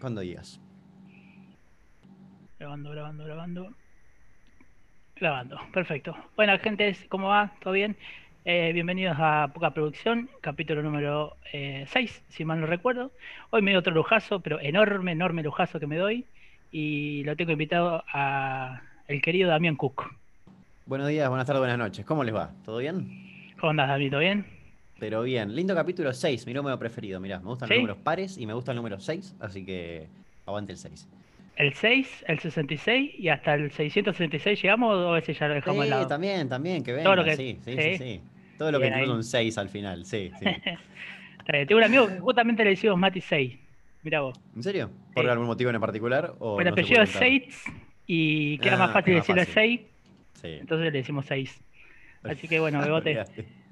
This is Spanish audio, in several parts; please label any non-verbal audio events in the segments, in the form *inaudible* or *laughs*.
Cuando digas. Grabando, grabando, grabando. Grabando, perfecto. Bueno, gente, ¿cómo va? ¿Todo bien? Eh, bienvenidos a Poca Producción, capítulo número 6, eh, si mal no recuerdo. Hoy me doy otro lujazo, pero enorme, enorme lujazo que me doy. Y lo tengo invitado a el querido Damián Cook. Buenos días, buenas tardes, buenas noches. ¿Cómo les va? ¿Todo bien? ¿Cómo andas, David? ¿Todo bien? Pero bien, lindo capítulo 6, mi número preferido. Mirá, me gustan los números pares y me gusta el número 6, así que aguante el 6. ¿El 6, el 66 y hasta el 666 llegamos o ese ya lo dejamos sí, al lado? también, también, que venga, Todo lo que... sí, sí, sí, sí. Todo lo que incluye un 6 al final, sí, sí. *laughs* Tengo un amigo que justamente le decimos Mati 6. Mira vos. ¿En serio? ¿Por algún motivo en particular? O el apellido es 6 y queda más ah, fácil decirle 6. Sí. Entonces le decimos 6. Así que bueno, *laughs* Bebote.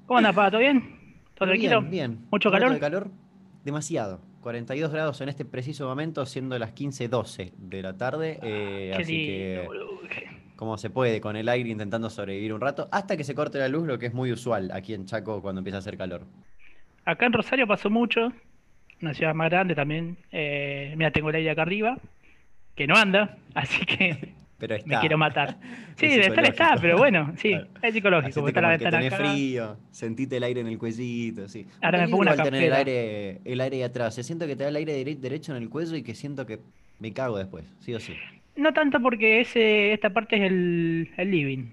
¿Cómo andas, Pato? ¿Todo bien? ¿Todo tranquilo? Bien, bien. ¿Mucho calor? de calor? Demasiado. 42 grados en este preciso momento, siendo las 15.12 de la tarde. Eh, así que, como se puede, con el aire intentando sobrevivir un rato, hasta que se corte la luz, lo que es muy usual aquí en Chaco cuando empieza a hacer calor. Acá en Rosario pasó mucho, una ciudad más grande también. Eh, mira, tengo el aire acá arriba, que no anda, *laughs* así que pero me quiero matar. *laughs* Sí, de estar está, pero bueno, sí, es psicológico. Está la ventana tenés frío, sentite el aire en el cuellito, sí. Ahora me pongo una tener el aire, el aire atrás. Siento que te da el aire derecho en el cuello y que siento que me cago después, sí o sí. No tanto porque ese, esta parte es el, el living.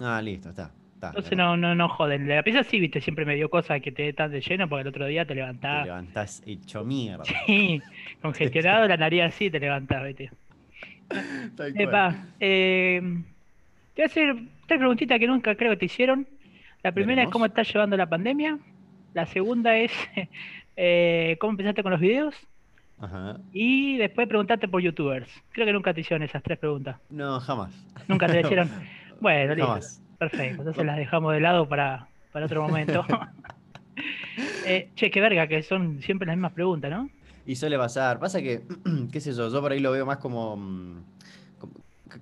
Ah, listo, está. Entonces no, no, no joden. La pieza sí, viste, siempre me dio cosas que te tan de lleno porque el otro día te levantás. Te levantás hecho mierda. Sí, *laughs* congestionado la nariz así te levantás, viste. *laughs* Epa, eh, te voy a hacer tres preguntitas que nunca creo que te hicieron. La primera es cómo estás llevando la pandemia. La segunda es *laughs* eh, cómo empezaste con los videos. Ajá. Y después preguntarte por youtubers. Creo que nunca te hicieron esas tres preguntas. No, jamás. Nunca te *laughs* hicieron. Bueno, listo. Perfecto. Entonces las dejamos de lado para, para otro momento. eh, che, qué verga, que son siempre las mismas preguntas, ¿no? Y suele pasar. Pasa que, *clears throat* qué sé yo, yo por ahí lo veo más como, mm,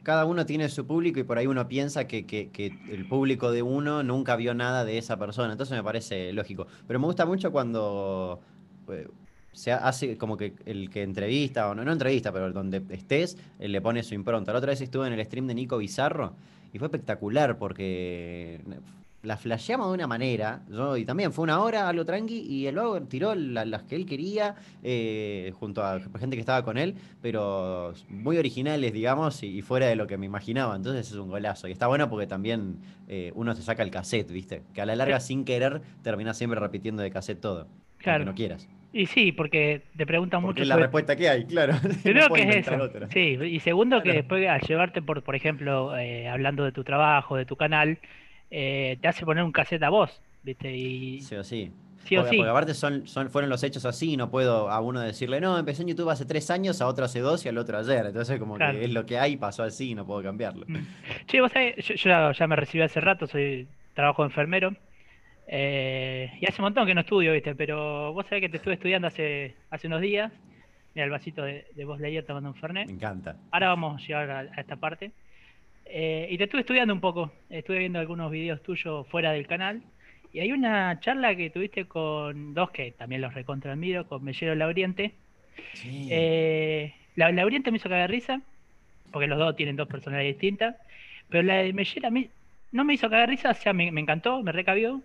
cada uno tiene su público y por ahí uno piensa que, que, el público de uno nunca vio nada de esa persona. Entonces me parece lógico. Pero me gusta mucho cuando eh, se hace como que el que entrevista, o no, no entrevista, pero donde estés, él le pone su impronta. La otra vez estuve en el stream de Nico Bizarro y fue espectacular porque la flasheamos de una manera, yo, y también fue una hora, algo tranqui, y el luego tiró las que él quería, eh, junto a gente que estaba con él, pero muy originales, digamos, y, fuera de lo que me imaginaba. Entonces es un golazo. Y está bueno porque también eh, uno se saca el cassette, ¿viste? Que a la larga, sin querer, termina siempre repitiendo de cassette todo. Claro. no quieras. Y sí, porque te preguntan porque mucho. Es la respuesta que hay, claro. *laughs* Creo que es eso. Sí, y segundo, que después al llevarte por, por ejemplo, eh, hablando de tu trabajo, de tu canal, eh, te hace poner un cassette a vos, ¿viste? Y... Sí o sí. Sí porque, Porque aparte son, son, fueron los hechos así, no puedo a uno decirle, no, empecé en YouTube hace tres años, a otro hace dos y al otro ayer. Entonces, como que es lo que hay, pasó así, no puedo cambiarlo. Mm. Sí, vos sabés, yo, ya me recibí hace rato, soy trabajo de enfermero. Eh, y hace un montón que no estudio, ¿viste? Pero vos sabés que te estuve estudiando hace, hace unos días. Mira el vasito de, de vos leía tomando un Fernet. Me encanta. Ahora vamos a llegar a esta parte. Eh, y te estuve estudiando un poco, estuve viendo algunos videos tuyos fuera del canal. Y hay una charla que tuviste con dos que también los recontra con Mellero Lauriente. Sí. Eh, la Lauriente me hizo cagar risa, porque los dos tienen dos personalidades distintas. Pero la de Mellera no me hizo cagar risa, o sea, me, encantó, me recabió.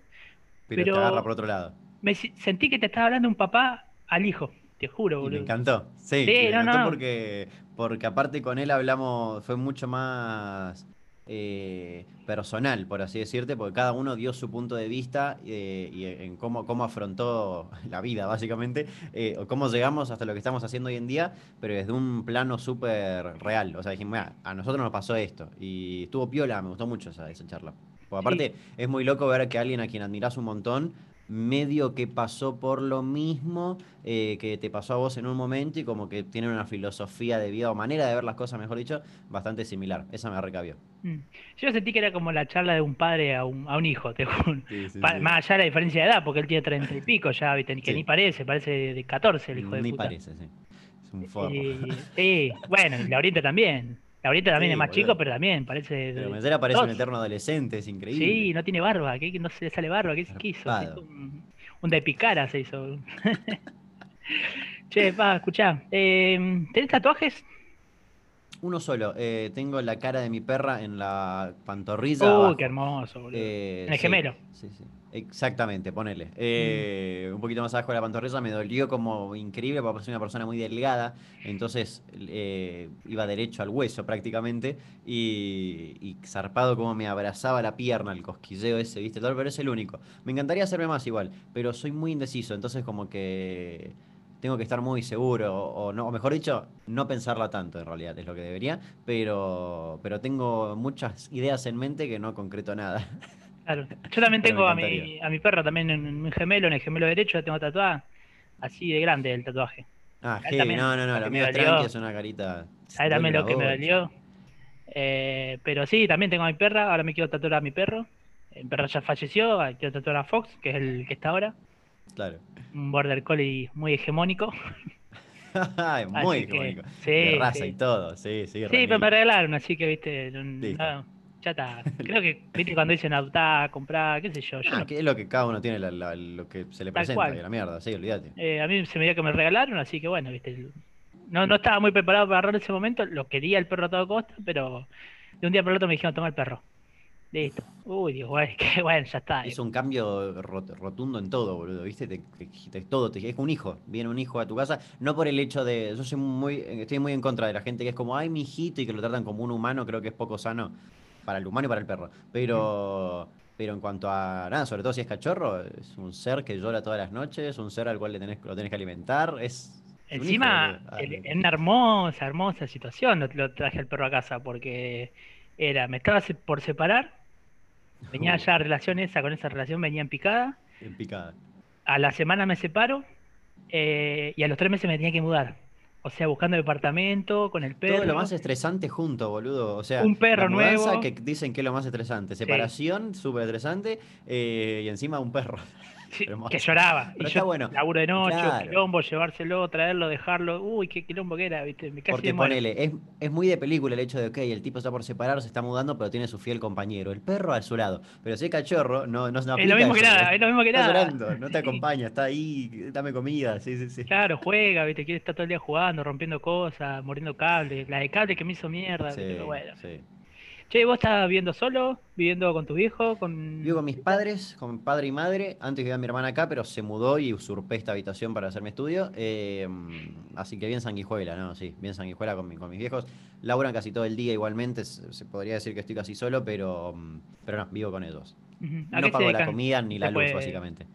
Pero, te agarra por otro lado. Me sentí que te estaba hablando un papá al hijo, te juro, boludo. me encantó, sí, me encantó porque porque aparte con él hablamos, fue mucho más eh, personal, por así decirte, porque cada uno dio su punto de vista eh, y en cómo, cómo afrontó *laughs* la vida, básicamente, eh, o cómo llegamos hasta lo que estamos haciendo hoy en día, pero desde un plano súper real. O sea, dijimos, a nosotros nos pasó esto. Y estuvo piola, me gustó mucho esa, esa charla. Porque aparte es muy loco ver que alguien a quien admiras un montón medio que pasó por lo mismo eh, que te pasó a vos en un momento y como que tiene una filosofía de vida o manera de ver las cosas, mejor dicho, bastante similar. Esa me recabió. Mm. Yo sentí que era como la charla de un padre a un, a un hijo, te Más allá de la diferencia de edad, porque él tiene treinta y pico ya, ¿viste? que ni parece, parece de 14 el hijo de ni puta. Ni parece, sí. Es un forro. sí, bueno, y la Oriente también. Ahorita también es más chico, pero también parece. Pero Mesera parece un eterno adolescente, es increíble. Sí, no tiene barba, que no se le sale barba, ¿qué se quiso? Un, un, de picara se hizo. *laughs* Che, pa, escuchá. Eh, ¿Tenés tatuajes? Uno solo. eh, tengo la cara de mi perra en la pantorrilla. Uy, abajo. qué hermoso, boludo. Eh, en el sí, gemelo. Sí, sí. Exactamente, ponele. Eh, Un poquito más abajo de la pantorrilla me dolió como increíble porque soy una persona muy delgada, entonces eh, iba derecho al hueso prácticamente y, y zarpado como me abrazaba la pierna, el cosquilleo ese, ¿viste? Todo, pero es el único. Me encantaría hacerme más igual, pero soy muy indeciso, entonces como que tengo que estar muy seguro, o, no, o mejor dicho, no pensarla tanto en realidad, es lo que debería, pero, pero tengo muchas ideas en mente que no concreto nada. *laughs* Claro. Yo también *laughs* tengo a mi, a mi perro también en mi gemelo, en el gemelo derecho, la tengo tatuada. Así de grande el tatuaje. Ah, heavy, también, no, no, no, es dolió. tranqui, es una carita. ¿Sabes también lo que me dolió? Eh, pero sí, también tengo a mi perra, ahora me quiero tatuar a mi perro. Mi perro ya falleció, quiero tatuar a Fox, que es el que está ahora. Claro. Un border collie muy hegemónico. *laughs* Muy Así que, icónico. sí, de raza sí. y todo, sí, sí. Sí, pero me regalaron, así que, viste, no- ya está. *laughs* Creo que, viste, cuando dicen adoptar, comprar, qué sé yo. yo Ah, no- que es lo que cada uno tiene, la- la- lo que se le Tal presenta cual. y la mierda, sí, olvídate. eh, a mí se me dio que me regalaron, así que bueno, viste. No, no estaba muy preparado para agarrar ese momento, lo quería el perro a toda costa, pero de un día para el otro me dijeron, toma el perro. Listo. Uy, digo, *laughs* bueno, que bueno, ya está. Es un cambio rot- rotundo en todo, boludo, ¿viste? Te, te- te- todo, te- es un hijo, viene un hijo a tu casa, no por el hecho de, yo soy muy, estoy muy en contra de la gente que es como, ay, mi hijito, y que lo tratan como un humano, creo que es poco sano para el humano y para el perro. Pero, pero en cuanto a, nada, sobre todo si es cachorro, es un ser que llora todas las noches, un ser al cual le tenés, lo tenés que alimentar, es... es Encima. Ah, en una hermosa, hermosa situación lo, lo traje al perro a casa, porque era, me estaba por separar, venía ya relación esa, con esa relación venía en picada, En picada. a la semana me separo eh, y a los tres meses me tenía que mudar. O sea, buscando departamento, con el perro. Todo lo más estresante junto, boludo. O sea, Un perro la nuevo. que dicen que es lo más estresante. Separación, súper estresante. eh, y encima un perro. Sí, que lloraba. Pero y está yo, bueno. laburo de noche, Claro. quilombo, llevárselo, traerlo, dejarlo. Uy, qué quilombo que era, ¿viste? Me casi Porque ponele, es, es muy de película el hecho de, ok, el tipo está por separar, se está mudando, pero tiene su fiel compañero. El perro a su lado. Pero si es cachorro, no, no, no Es lo mismo que nada, ¿eh? es lo mismo que Está nada. llorando, no te acompaña, está ahí, dame comida, sí, sí, sí. Claro, juega, ¿viste? Quiere estar todo el día jugando, rompiendo cosas, muriendo cables. La de cable que me hizo mierda, Sí. Pero bueno. sí. Che, ¿vos estás viviendo solo? ¿Viviendo con tus viejos? Con... Vivo con mis padres, con padre y madre. Antes vivía mi hermana acá, pero se mudó y usurpé esta habitación para hacer mi estudio. Eh, así que bien sanguijuela, ¿no? Sí, bien sanguijuela con, mi- con mis viejos. Laburan casi todo el día igualmente. Se, se podría decir que estoy casi solo, pero, mm, pero no, vivo con ellos. Ujú. ¿A No pago la comida ni la luz, puede- básicamente.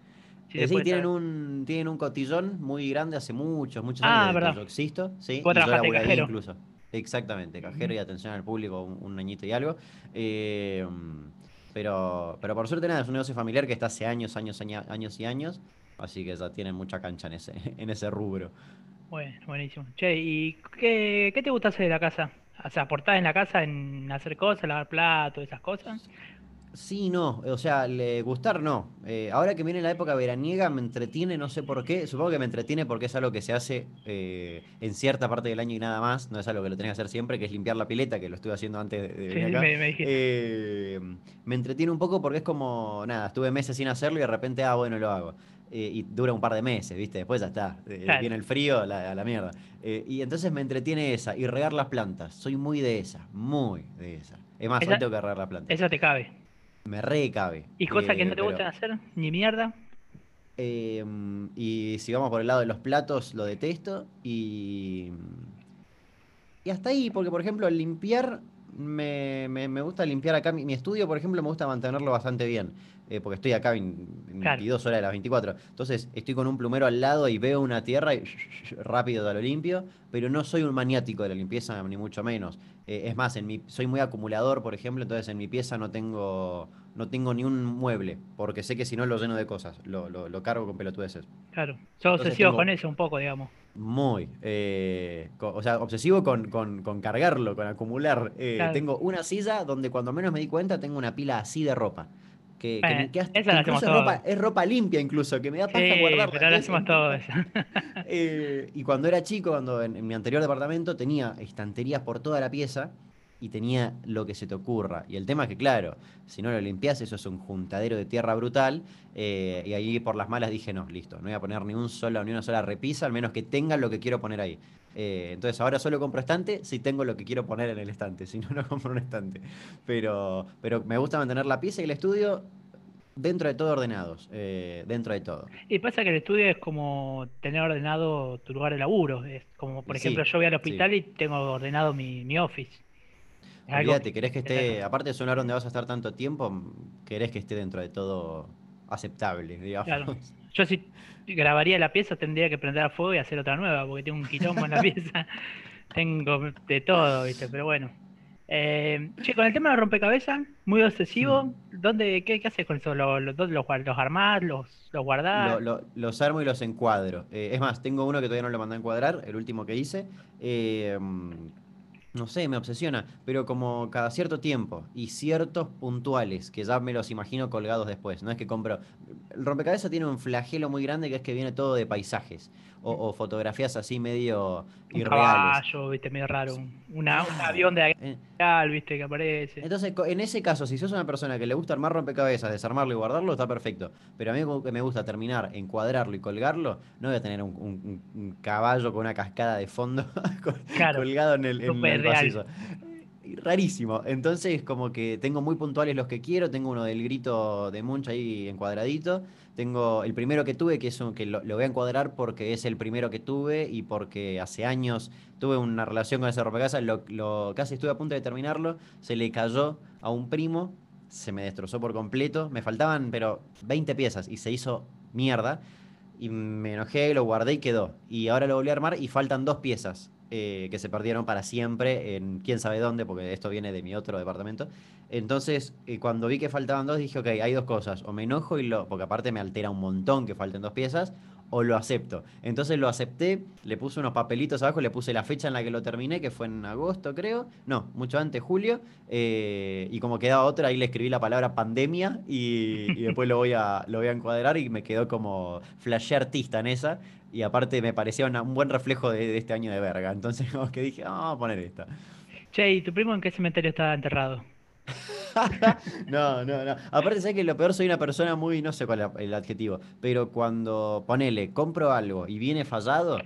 si Eh, sí, tienen saber. un, tienen un cotillón muy grande hace muchos, muchos Ah, años verdad. que yo existo. Sí, y yo laburé ahí incluso. Exactamente, cajero y atención al público, un, un añito y algo. Eh, pero, pero por suerte nada, es un negocio familiar que está hace años, años, aña- años y años. Así que ya tienen mucha cancha en ese, *laughs* en ese rubro. Bueno, buenísimo. Che, ¿y qué, qué te gusta hacer de la casa? O sea, ¿aportás en la casa en hacer cosas, lavar platos, esas cosas? Sí, no, o sea, le gustar no. Eh, ahora que viene la época veraniega me entretiene, no sé por qué. Supongo que me entretiene porque es algo que se hace eh, en cierta parte del año y nada más. No es algo que lo tenés que hacer siempre, que es limpiar la pileta, que lo estuve haciendo antes de, de Sí, venir sí, acá. me, me. Eh, me entretiene un poco porque es como, nada, estuve meses sin hacerlo y de repente, ah, bueno, lo hago. Eh, y dura un par de meses, ¿viste? Después ya está. Eh, Claro. Viene el frío, la- a la mierda. Y entonces me entretiene esa. Y regar las plantas. Soy muy de esa, muy de esa. Es más, Esa- hoy tengo que regar la planta. Eso te cabe. Me recabe. ¿Y cosas que Eh, no te pero, gustan hacer? ¿Ni mierda? eh, y si vamos por el lado de los platos, lo detesto. Y. Y hasta ahí, porque por ejemplo, limpiar. Me, me- me gusta limpiar acá. Mi, mi estudio, por ejemplo, me gusta mantenerlo bastante bien. eh, porque estoy acá en, en Claro. 22 horas de las 24. Entonces, estoy con un plumero al lado y veo una tierra y *laughs* rápido lo limpio. Pero no soy un maniático de la limpieza, ni mucho menos. Eh, es más, en mi, soy muy acumulador, por ejemplo, entonces en mi pieza no tengo, no tengo ni un mueble, porque sé que si no lo lleno de cosas, lo, lo, lo cargo con pelotudeces. Claro. Entonces obsesivo tengo- con eso un poco, digamos. Muy. eh, o sea, obsesivo con, con- con cargarlo, con acumular. Eh, Claro. Tengo una silla donde cuando menos me di cuenta tengo una pila así de ropa. Que, Bueno, que esa la que hacemos es ropa, todos. es ropa limpia incluso, que me da paja Sí, guardarla. pero lo ¿entendés? hacemos todos. *laughs* Eh, y cuando era chico, cuando en, en mi anterior departamento tenía estanterías por toda la pieza y tenía lo que se te ocurra. Y el tema es que, claro, si no lo limpias, eso es un juntadero de tierra brutal. Eh, y ahí por las malas dije, no, listo, no voy a poner ni un solo, ni una sola repisa, al menos que tenga lo que quiero poner ahí. Eh, entonces ahora solo compro estante si tengo lo que quiero poner en el estante, *laughs* si no, no compro un estante. Pero, pero me gusta mantener la pieza y el estudio dentro de todo ordenados, eh, dentro de todo. Y pasa que el estudio es como tener ordenado tu lugar de laburo. Es como, por ejemplo, yo voy al hospital y tengo ordenado mi, mi office. Olvídate, querés que esté, aparte de sonar donde vas a estar tanto tiempo, querés que esté dentro de todo aceptable, digamos. *laughs* Yo si grabaría la pieza tendría que prender a fuego y hacer otra nueva, porque tengo un quilombo en la *laughs* pieza. tengo de todo, ¿viste? Pero bueno. Eh, con el tema de rompecabezas, muy obsesivo, mm. ¿dónde, qué, qué, haces con eso? ¿Los, los, los, los armás, los, los guardás? los armo y los encuadro. Eh, es más, tengo uno que todavía no lo mandé a encuadrar, el último que hice. Eh, no sé, me obsesiona, pero como cada cierto tiempo y ciertos puntuales que ya me los imagino colgados después. No es que compro. El rompecabezas tiene un flagelo muy grande que es que viene todo de paisajes o, fotografías así medio un Caballo, viste, medio raro. un avión de eh. viste, que aparece. Entonces, en ese caso, si sos una persona que le gusta armar rompecabezas, desarmarlo y guardarlo, está perfecto. Pero a mí que me gusta terminar, encuadrarlo y colgarlo, no voy a tener un, caballo con una cascada de fondo *laughs* colgado en el, en el pasillo rarísimo. Entonces, como que tengo muy puntuales los que quiero. Tengo uno del grito de Munch ahí encuadradito. Tengo el primero que tuve, que es un, que lo, voy a encuadrar porque es el primero que tuve y porque hace años tuve una relación con ese rompecabezas. Lo, lo, casi estuve a punto de terminarlo. Se le cayó a un primo. Se me destrozó por completo. Me faltaban, pero 20 piezas y se hizo mierda. Y me enojé, lo guardé y quedó. Y ahora lo volví a armar y faltan dos piezas. Eh, que se perdieron para siempre en quién sabe dónde, porque esto viene de mi otro departamento. Entonces, eh, cuando vi que faltaban dos, dije, ok, hay dos cosas. O me enojo y lo. Porque aparte me altera un montón que falten dos piezas o lo acepto. Entonces lo acepté, le puse unos papelitos abajo, le puse la fecha en la que lo terminé, que fue en agosto creo, no, mucho antes, julio, eh, y como quedaba otra, ahí le escribí la palabra pandemia y, después lo voy, a, lo voy a encuadrar y me quedó como flashé artista en esa, y aparte me parecía un buen reflejo de, este año de verga, entonces *laughs* como que dije, ah, vamos a poner esta. Che, ¿y tu primo en qué cementerio estaba enterrado? *laughs* *laughs* no, no, no. Aparte, sé que lo peor soy una persona muy, no sé cuál es el adjetivo, pero cuando ponele, compro algo y viene fallado,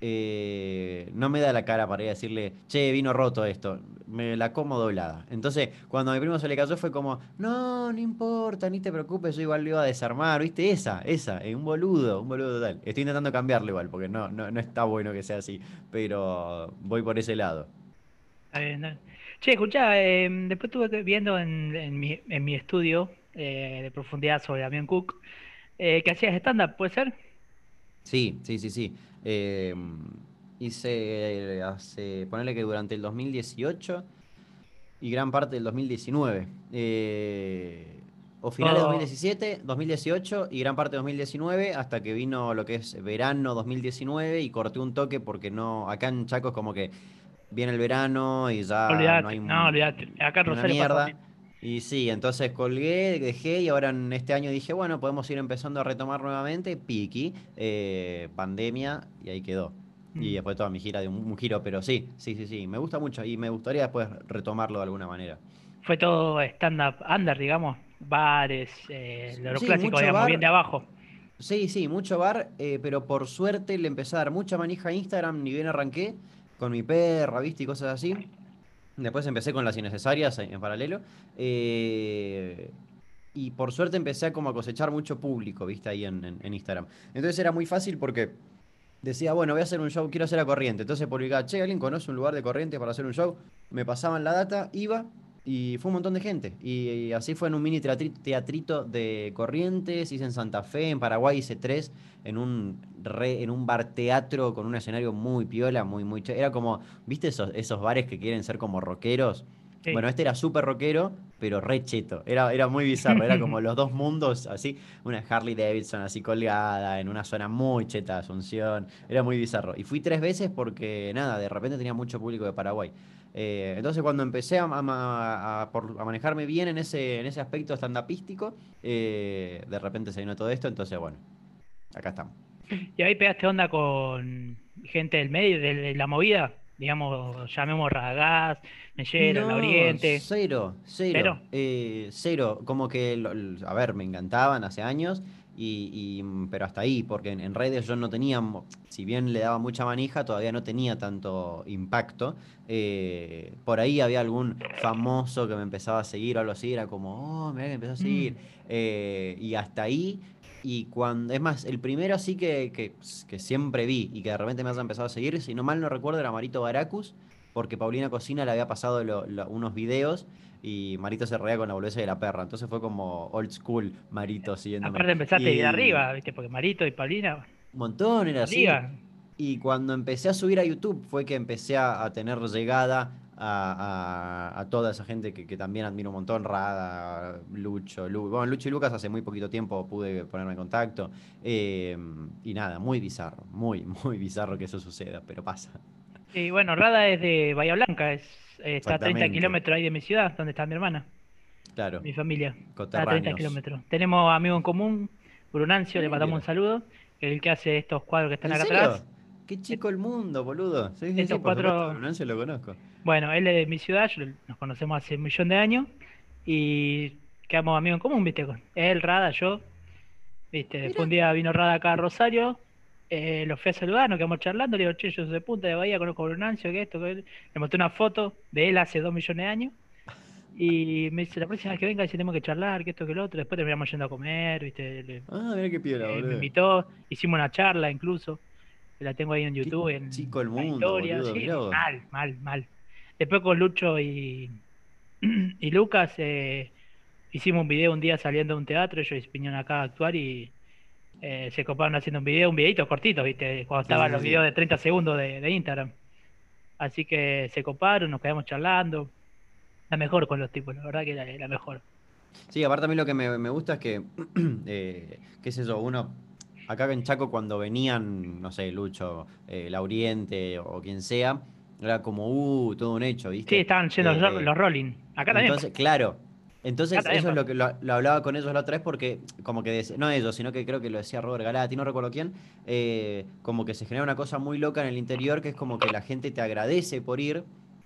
eh, no me da la cara para ir a decirle, che, vino roto esto, me la como doblada. Entonces, cuando a mi primo se le cayó fue como, no, no importa, ni te preocupes, yo igual lo iba a desarmar, ¿viste? Esa, esa, eh, un boludo, un boludo total. Estoy intentando cambiarlo igual, porque no, no, no está bueno que sea así, pero voy por ese lado. Che, escuchá, em, después estuve viendo en, mi, en mi estudio eh, de profundidad sobre Damián Cook eh, que hacías stand-up, ¿puede ser? Sí, sí, sí, sí. Em, hice hace, ponerle que durante el 2018 y gran parte del 2019. Eh, o finales de 2017, 2018 y gran parte de 2019, hasta que vino lo que es verano 2019 y corté un toque porque no, acá en Chaco es como que viene el verano y ya no hay no, olvidate. Acá en una mierda. Y sí, entonces colgué, dejé y ahora en este año dije, bueno, podemos ir empezando a retomar nuevamente, piqui, eh, pandemia, y ahí quedó. Y mm. después toda mi gira de un, giro, pero sí, sí, sí, sí, me gusta mucho y me gustaría después retomarlo de alguna manera. Fue todo stand-up under, digamos, bares, eh, lo clásico, digamos, bien de abajo. Sí, sí, mucho bar, eh, pero por suerte le empecé a dar mucha manija a Instagram, ni bien arranqué con mi perra, ¿viste? Y cosas así. Después empecé con las innecesarias en paralelo. Eh, y por suerte empecé a como a cosechar mucho público, ¿viste? Ahí en, Instagram. Entonces era muy fácil porque decía, bueno, voy a hacer un show, quiero hacer a corriente. Entonces publicaba, che, ¿alguien conoce un lugar de corriente para hacer un show? Me pasaban la data, iba, y fue un montón de gente. Y, así fue en un mini teatrito de Corrientes, hice en Santa Fe, en Paraguay hice tres, en un, re, en un bar teatro con un escenario muy piola, muy, muy... Era como, ¿viste esos, esos bares que quieren ser como rockeros? Bueno, este era súper rockero, pero re cheto. Era, era muy bizarro, era como los dos mundos, así. Una Harley Davidson así colgada, en una zona muy cheta Asunción. Era muy bizarro. Y fui tres veces porque, nada, de repente tenía mucho público de Paraguay. Eh, entonces cuando empecé a, manejarme bien en ese, en ese aspecto estandapístico, eh, de repente se vino todo esto, entonces bueno, acá estamos. ¿Y ahí pegaste onda con gente del medio, de, la movida? digamos, llamemos Radagast, Mellera, No, Oriente. Cero, cero. ¿Cero? Eh, cero. Como que, a ver, me encantaban hace años, y, y, mm, pero hasta ahí, porque en, en redes yo no tenía, si bien le daba mucha manija, todavía no tenía tanto impacto. Eh, por ahí había algún famoso que me empezaba a seguir o algo así, era como, oh, mira que empezó a seguir. Eh, y hasta ahí. Y cuando, es más, el primero así que, que, que siempre vi y que de repente me haya empezado a seguir, si no mal no recuerdo, era Marito Baracus, porque Paulina Cocina le había pasado lo- lo- unos videos y Marito se reía con la boludez de la perra. Entonces fue como old school Marito siguiéndome. Aparte empezaste Y de arriba, ¿viste? Porque Marito y Paulina, Un montón, era así. Y cuando empecé a subir a YouTube fue que empecé a, a tener llegada a, a- a toda esa gente que, que también admiro un montón, Rada, Lucho, Lu- bueno, Lucho y Lucas hace muy poquito tiempo pude ponerme en contacto. eh, y nada, muy bizarro, muy, muy bizarro que eso suceda, pero pasa. Y bueno, Rada es de Bahía Blanca, es, está a 30 Exactamente. kilómetros ahí de mi ciudad, donde está mi hermana, Claro, mi familia. Está a 30 coterráneos. kilómetros. Tenemos amigo en común, Brunancio, le mandamos un Mira. saludo, el que hace estos cuadros que están ¿En acá serio? atrás. Qué chico el mundo, boludo. Sí, sí, sí, Esos por cuatro- Nancy lo conozco. Bueno, él es de mi ciudad, yo- nos conocemos hace un millón de años y quedamos amigos en común, ¿viste? Con él, Rada, yo. ¿Viste? Después un día vino Rada acá a Rosario, eh, lo fui a saludar, nos quedamos charlando, le digo, che, yo soy de Punta de Bahía, conozco a Brunancio, que esto, que él. Le mostré una foto de él hace dos millones de años y me dice, la próxima vez que venga, si tenemos que charlar, que esto, que lo otro. Después terminamos yendo a comer, ¿viste? Le- Ah, mira qué piola, eh, me invitó, hicimos una charla incluso, la tengo ahí en Qué YouTube. En, chico el mundo, historia, boludo, sí, mal, mal, mal. Después con Lucho y, *clears throat* y Lucas eh, hicimos un video un día saliendo de un teatro, ellos vinieron acá a actuar y eh, se coparon haciendo un video, un videito cortito, ¿viste? Cuando estaban sí, los sí. videos de 30 segundos de, de Instagram. Así que se coparon, nos quedamos charlando. La mejor con los tipos, la verdad que la, la mejor. Sí, aparte a mí lo que me, me gusta es que, *clears throat* eh, qué sé yo, uno, acá en Chaco cuando venían, no sé, Lucho, eh, Lauriente o quien sea, era como, uh, todo un hecho, ¿viste? Sí, estaban yendo Eh, los, los rolling. Acá también. Entonces, claro. Entonces, eso es lo que lo, lo hablaba con ellos la otra vez porque, como que, no ellos, sino que creo que lo decía Robert Galati, no recuerdo quién, eh, como que se genera una cosa muy loca en el interior que es como que la gente te agradece por ir,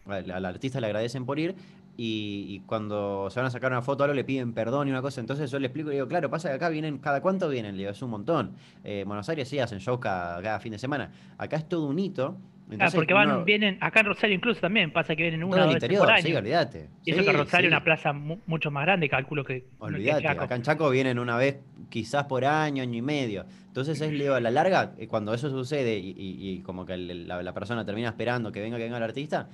al, al artista le agradecen por ir, y, y cuando se van a sacar una foto algo le piden perdón y una cosa, entonces yo le explico y le digo, claro, pasa que acá vienen, ¿cada cuánto vienen? Le digo, es un montón. Eh, en Buenos Aires sí hacen shows cada, cada fin de semana. Acá es todo un hito. Ah, porque van, uno- vienen, acá en Rosario incluso también, pasa que vienen una o dos veces por sí, año. olvídate. Y eso Sí, que Rosario es sí. una plaza mu- mucho más grande, calculo que. Olvídate, acá en Chaco vienen una vez quizás por año, año y medio. Entonces es, digo, a la larga, eh, cuando eso sucede y, y- y como que la, la persona termina esperando que venga, que venga el artista,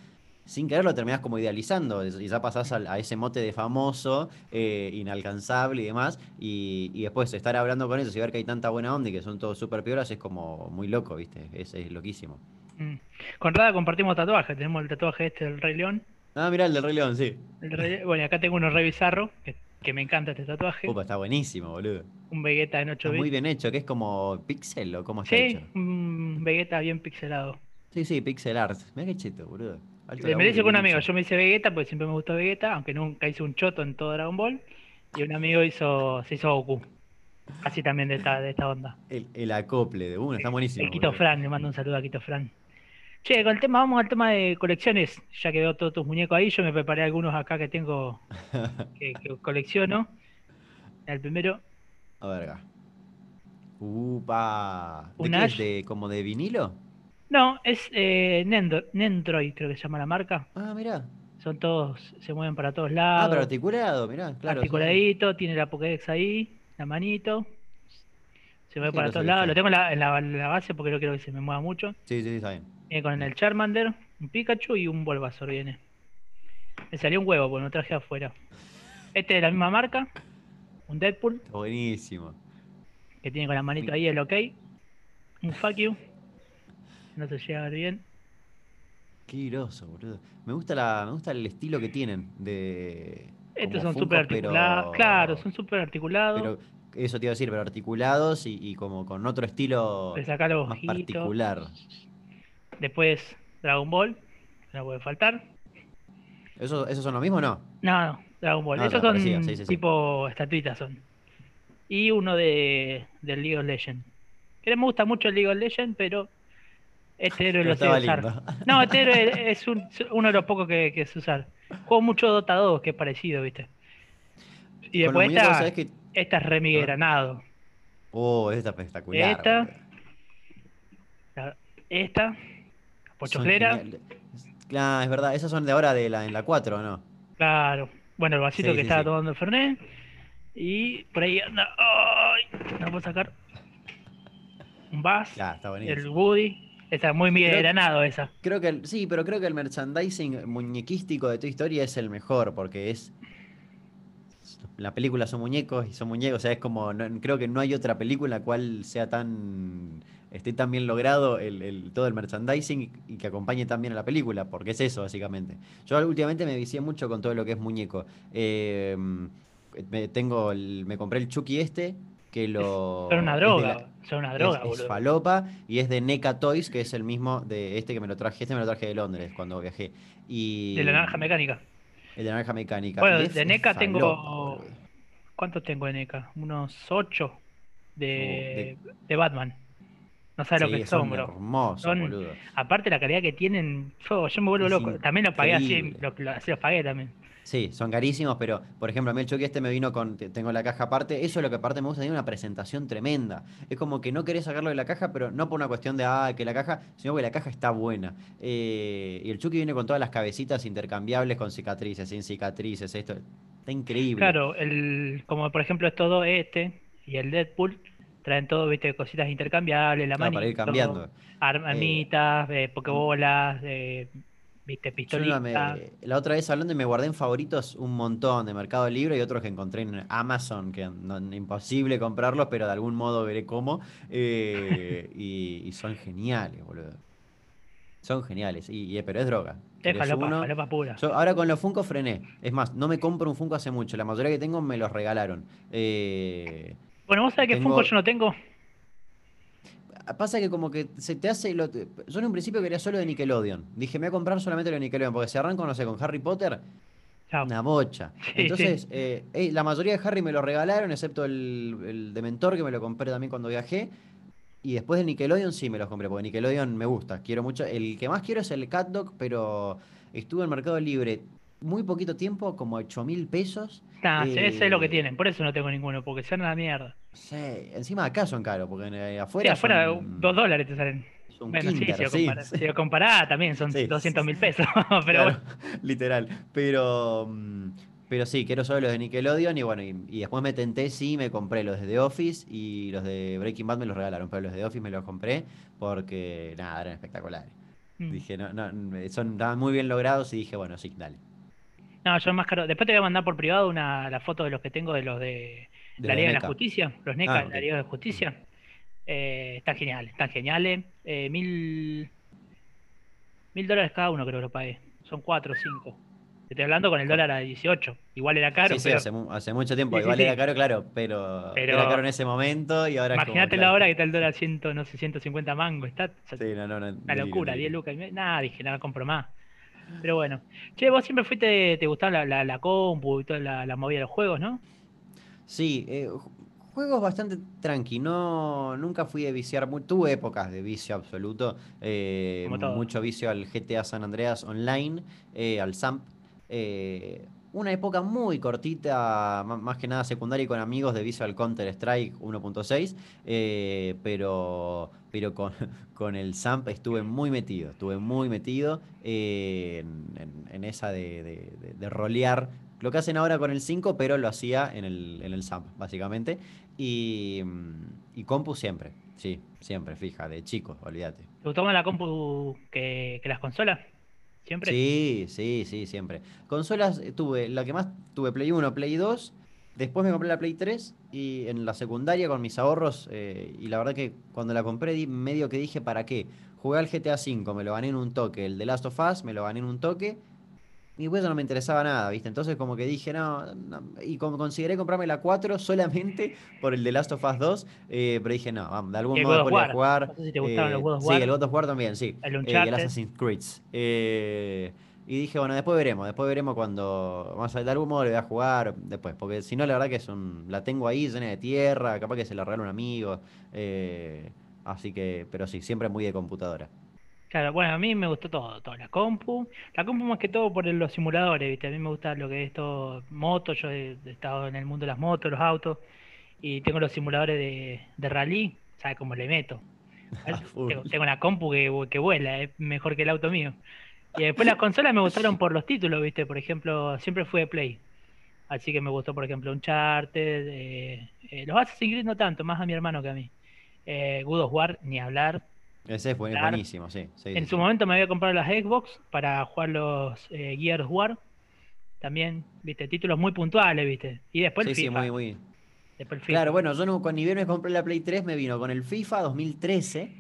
sin quererlo terminás como idealizando y ya pasás a, ese mote de famoso, eh, inalcanzable y demás. Y, y después estar hablando con ellos y ver que hay tanta buena onda y que son todos súper piolas es como muy loco, ¿viste? Es, es loquísimo. Mm. Con Rada compartimos tatuajes, tenemos el tatuaje este del Rey León. Ah, mirá el del Rey León, sí. El Rey- Bueno, acá tengo uno re bizarro, que, que me encanta este tatuaje. Upa, está buenísimo, boludo. Un Vegeta en 8 Está muy bits. bien hecho, que es como pixel o está Sí, hecho. un Vegeta bien pixelado. Sí, sí, pixel art. Mirá qué cheto, boludo. Alto Me dice que un amigo, yo me hice Vegeta porque siempre me gustó Vegeta, aunque nunca hice un choto en todo Dragon Ball. Y un amigo hizo, se hizo Goku. Así también de esta, de esta onda. El, el acople de uno, está buenísimo. El Quito boludo. Fran, le mando un saludo a Quito Fran. Che, con el tema, vamos al tema de colecciones. Ya que veo todos tus muñecos ahí, yo me preparé algunos acá que tengo, *laughs* que, que colecciono. El primero, A ver acá. Upa. ¿De qué es? ¿De, ¿Como de vinilo? no, es eh, Nendroid, creo que se llama la marca. Ah, mirá. Son todos, se mueven para todos Ah, lados. pero articulado, mirá, claro. sí. articuladito, tiene la Pokédex ahí, la manito. Se mueve Sí, para todos lados. Lo tengo en la, en la- en la base porque no quiero que se me mueva mucho. Sí, sí, sí, está bien. Viene con el Charmander, un Pikachu y un Bulbasaur viene. Me salió un huevo porque no traje afuera. Este es de la misma marca, un Deadpool, Está buenísimo. que tiene con la manito ahí el OK. Un fuck you. No se llega a ver bien. Qué groso, boludo. Me gusta la, me gusta el estilo que tienen de. Estos son súper pero- articulados. Claro, son súper articulados. Pero eso te iba a decir, pero articulados y, y como con otro estilo más particular. Después Dragon Ball, que no puede faltar. ¿Eso, ¿Esos son lo mismo o no? No, no, Dragon Ball. No, Esos te son sí, sí, sí. tipo estatuitas son. Y uno de del League of Legends. Que me gusta mucho el League of Legends, pero Este héroe *laughs* lo sé usar. lindo. *laughs* No, este héroe es un- uno de los pocos que, que sé usar. Juego mucho Dota 2, que es parecido, ¿viste? Y Con los después muñecos, esta, ¿sabés qué? esta es Remy Ah. Granado. Oh, esta es espectacular. Esta. Esta, Pochoclera. Claro, es verdad. Esas son de ahora de la, en la 4, ¿o ¿no? Claro. Bueno, el vasito Sí, que sí, estaba sí. tomando Fernet. Y por ahí anda. ¡Ay! No puedo sacar. Un Bass. Ya, está el. Woody. Esa es muy Miguel Creo- Granado esa. Creo que el- sí, pero creo que el merchandising muñequístico de tu historia es el mejor, porque es. La película son muñecos y son muñecos, o sea, es como. no- creo que no hay otra película en la cual sea tan. esté tan bien logrado el, el- todo el merchandising y que acompañe tan bien a la película, porque es eso, básicamente. Yo últimamente me vicié mucho con todo lo que es muñeco. Eh, me, tengo el- me compré el Chucky este, que lo. Son una es droga. Son una es, droga, es boludo. falopa y es de NECA Toys, que es el mismo de este que me lo traje. Este me lo traje de Londres cuando viajé. Y, De la naranja mecánica. El de naranja mecánica. Bueno, de NECA tengo-. ¿Cuántos tengo de NECA? Unos 8 de, Uh, de Batman. No sabes lo que son, bro. hermosos, Son- boludo. Aparte la calidad que tienen, yo, yo me vuelvo Es loco. También lo pagué así, increíble. lo, lo- así los pagué también. Sí, son carísimos, pero por ejemplo, a mí el Chucky este me vino con. te- Tengo la caja aparte. Eso es lo que aparte me gusta, tiene una presentación tremenda. Es como que no querés sacarlo de la caja, pero no por una cuestión de, ah, que la caja, sino que la caja está buena. Eh, y el Chucky viene con todas las cabecitas intercambiables con cicatrices, sin cicatrices, esto. Está increíble. Claro, el, como por ejemplo estos dos, este y el Deadpool, traen todo, viste, cositas intercambiables, la Claro, manito, para ir cambiando. armitas, eh, pokebolas, eh, viste, me- la otra vez hablando y me guardé en favoritos un montón de Mercado Libre y otros que encontré en Amazon, que no, imposible comprarlos, pero de algún modo veré cómo. eh, *laughs* y, y son geniales, boludo. Son geniales, y, y- pero es droga. Es ¿Querés falopa, uno? falopa pura. Yo ahora con los Funko frené. Es más, no me compro un Funko hace mucho. La mayoría que tengo me los regalaron. Eh, Bueno, vos sabés que tengo- Funko yo no tengo. Pasa que como que se te hace... lo- yo en un principio quería solo de Nickelodeon. Dije, me voy a comprar solamente lo de Nickelodeon, porque si arranco, no sé, con Harry Potter, Chao. una bocha. *laughs* Sí, Entonces, eh, eh, la mayoría de Harry me lo regalaron, excepto el, el Dementor, que me lo compré también cuando viajé. Y después de Nickelodeon sí me los compré, porque Nickelodeon me gusta, quiero mucho. El que más quiero es el Cat Dog, pero estuve en Mercado Libre muy poquito tiempo, como 8 mil pesos. Nah, sí, ese es lo que Eh, tienen, por eso no tengo ninguno, porque son una mierda. Sí, encima acá son caros, porque eh, Sí, afuera afuera son, dos dólares te salen. son Bueno, sí, si lo, sí, sí. si lo comparás también son Sí, 200 mil sí, pesos. *laughs* Pero Claro, bueno, *laughs* literal. Pero, mm, pero sí, quiero solo los de Nickelodeon y bueno, y, y después me tenté, sí, me compré los de The Office y los de Breaking Bad me los regalaron, pero los de The Office me los compré porque, nada, eran espectaculares. mm. Dije, no, no, son estaban muy bien logrados y dije, bueno, sí, dale. No, yo más caro. Después te voy a mandar por privado una, la foto de los que tengo de los de De la Liga de la. Justicia, los NECA, Ah, la. Liga de Justicia. Eh, están geniales, están geniales. Eh, mil, mil dólares cada uno creo que lo pagué. Son cuatro o cinco. Te estoy hablando con el dólar a 18. Igual era caro, sí, sí, pero hace, hace mucho tiempo, Sí, igual sí. era caro, claro, pero, Pero- era caro en ese momento y ahora imagínate la claro. hora que está el dólar 100, no sé, 150 mango. Está Sí, no, no, no, una locura, delirio. 10 lucas. y me- Nada, dije, nada, compro más. Pero bueno. Che, vos siempre fuiste, te gustaba la, la, la compu y toda la, la movida de los juegos, ¿no? Sí, eh, ju- juegos bastante tranqui. No, nunca fui de viciar. Tuve épocas de vicio absoluto. eh, mucho vicio al GTA San Andreas Online, eh, al SAMP. eh, una época muy cortita, más que nada secundaria y con amigos de vicio al Counter Strike 1.6. eh, pero pero con, *laughs* con el SAMP estuve muy metido. Estuve muy metido eh, en, en- en esa de, de- de- de rolear lo que hacen ahora con el 5, pero lo hacía en el, en el SAMP, básicamente. Y, mm, y compu siempre, sí, siempre, fija, de chico, olvídate. ¿Te gustó más la compu que, que las consolas? ¿Siempre? Sí, sí, sí, siempre. Consolas eh, tuve, la que más tuve Play 1, Play 2, después me compré la Play 3 y en la secundaria con mis ahorros, eh, y la verdad que cuando la compré di- medio que dije, ¿para qué? Jugué al GTA V, me lo gané en un toque, el de Last of Us me lo gané en un toque, y pues no me interesaba nada, ¿viste? Entonces como que dije, no, no, y como consideré comprarme la 4 solamente por el de Last of Us 2, eh, pero dije, no, vamos, de algún modo God of después voy a War. jugar. No sé si te gustaban los eh, God of Sí, War. el God of War también, sí. El eh, Uncharted. el Assassin's Creed. Eh, y dije, bueno, después veremos, después veremos cuando, más de algún modo le voy a jugar después, porque si no, la verdad que es un, la tengo ahí llena de tierra, capaz que se la regala un amigo, eh, así que, pero sí, siempre muy de computadora. Claro, bueno, a mí me gustó todo, todo, la compu, la compu más que todo por los simuladores, ¿viste? A mí me gusta lo que es todo moto, yo he, estado en el mundo de las motos, los autos, y tengo los simuladores de, de rally, ¿sabes cómo le meto? *laughs* A. Tengo, tengo una compu que, que vuela, es mejor que el auto mío. Y después las consolas me gustaron por los títulos, ¿viste? Por ejemplo, siempre fui de Play. Así que me gustó, por ejemplo, Uncharted. Eh, eh, los Assassin's Creed no tanto, más a mi hermano que a mí. Eh, God of War, ni hablar. Ese Claro. buenísimo, sí. sí, En sí, su sí. momento me había comprado las Xbox para jugar los eh, Gears War. También, ¿viste? Títulos muy puntuales, ¿viste? Y después el Sí, sí, FIFA. muy, muy. Después el FIFA. Claro, bueno, yo no, con ni bien me compré la Play 3, me vino con el FIFA 2013.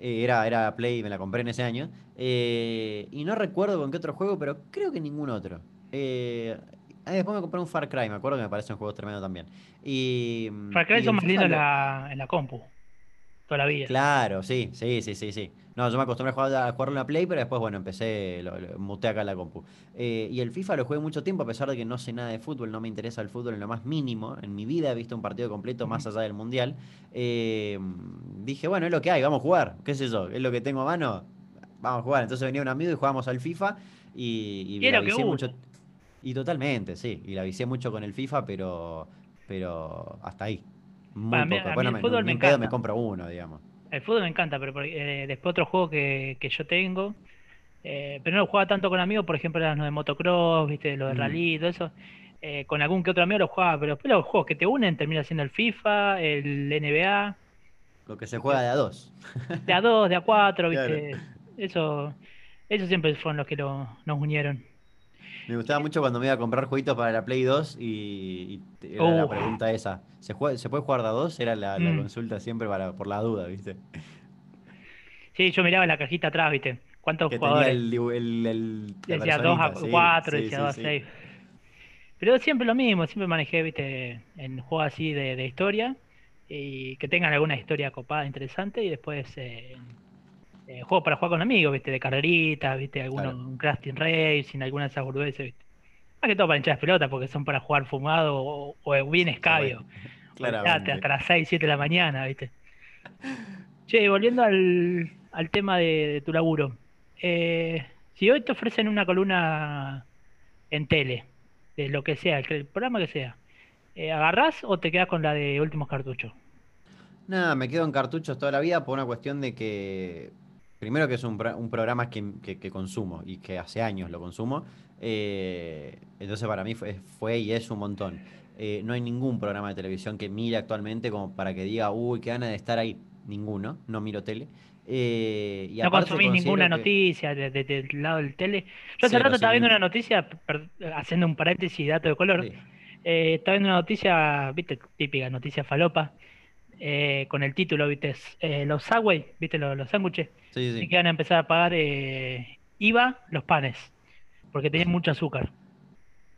eh, era, era Play, me la compré en ese año. eh, y no recuerdo con qué otro juego, pero creo que ningún otro. Eh, ah, después me compré un Far Cry, me acuerdo que me parecen juegos tremendos también. Y, mm, Far Cry y son más FIFA lindos en lo- la, en la compu. Toda la vida. Claro, sí, sí, sí, sí, sí. No, yo me acostumbré a jugar, a jugarlo en la Play, pero después, bueno, empecé, lo, lo- muté acá en la compu. Eh, y el FIFA lo jugué mucho tiempo, a pesar de que no sé nada de fútbol, no me interesa el fútbol en lo más mínimo. En mi vida he visto un partido completo más allá del Mundial. Eh, dije, bueno, es lo que hay, vamos a jugar, qué sé yo, es lo que tengo a mano, vamos a jugar. Entonces venía un amigo y jugábamos al FIFA y, y la que mucho. Y totalmente, sí, y la vicié mucho con el FIFA, pero, pero hasta ahí. Muy Bueno, a mí- poco. a mí Bueno, el me, fútbol me en pedo me encanta. compro uno, digamos. El fútbol me encanta, pero eh, después otro juego que, que yo tengo, eh, pero no lo jugaba tanto con amigos, por ejemplo, eran los de motocross, viste, los de Mm. rally, todo eso. eh, con algún que otro amigo lo jugaba, pero después los juegos que te unen termina siendo el FIFA, el NBA, Lo que se juega de a dos. de a 2, de a 4, *laughs* Claro. viste. Eso, eso siempre fueron los que lo- nos unieron. Me gustaba mucho cuando me iba a comprar jueguitos para la Play 2 y, y era la Uh. pregunta esa. ¿Se, juega- ¿Se puede jugar de a dos? Era la, la Mm. consulta siempre para, por la duda, ¿viste? Sí, yo miraba la cajita atrás, viste. ¿Cuántos Que tenía jugadores? el, dibu- el, el- la Decía 2 a personita, sí, 4, sí, decía sí, 2 a sí. 6. Pero siempre lo mismo, siempre manejé, viste, en juegos así de, de historia y que tengan alguna historia copada, interesante y después eh, eh, juegos para jugar con amigos, viste, de carreritas, viste, alguno, Claro. un Crafting Racing, alguna de esas viste. Más que todo para hinchar las pelotas porque son para jugar fumado o, o bien escabio. Claramente. hasta las 6, 7 de la mañana, ¿viste? Che, volviendo al, al tema de, de tu laburo. eh, si hoy te ofrecen una columna en tele, de lo que sea, el, programa que sea, eh, ¿agarrás o te quedás con la de últimos cartuchos? Nada, me quedo en cartuchos toda la vida por una cuestión de que, primero que es un, pro- un programa que, que- que consumo y que hace años lo consumo, eh, entonces para mí fue, fue y es un montón. Eh, no hay ningún programa de televisión que mire actualmente como para que diga, uy, qué ganas de estar ahí. Ninguno, no miro tele. Eh, y No consumís ninguna que- noticia de- de- del lado del tele. Yo hace rato estaba viendo una noticia, per- haciendo un paréntesis, dato de color. Sí. Eh, estaba viendo una noticia, viste, típica noticia falopa, eh, con el título, viste, eh, los Subway, viste, los, los sándwiches, Sí, sí, y que van a empezar a pagar eh, IVA los panes, porque tenían mucho azúcar.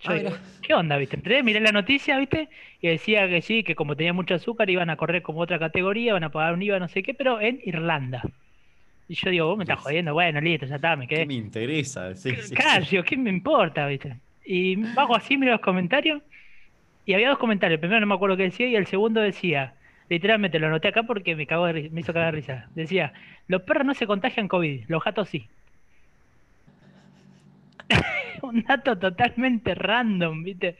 Yo Ah, digo. ¿qué onda, viste? Entré, miré la noticia, viste, y decía que sí, que como tenía mucho azúcar iban a correr como otra categoría, van a pagar un IVA no sé qué, pero en Irlanda. Y yo digo, vos me estás jodiendo, bueno, listo, ya está, me ¿Qué quedé. me interesa? Sí, sí, sí. Claro, digo, ¿qué me importa, viste? Y bajo así, miro los comentarios, y había dos comentarios. El primero no me acuerdo qué decía, y el segundo decía, literalmente lo anoté acá porque me cagó de me hizo cagar de risa. Decía, los perros no se contagian COVID, los gatos sí. *laughs* Un dato totalmente random, ¿viste?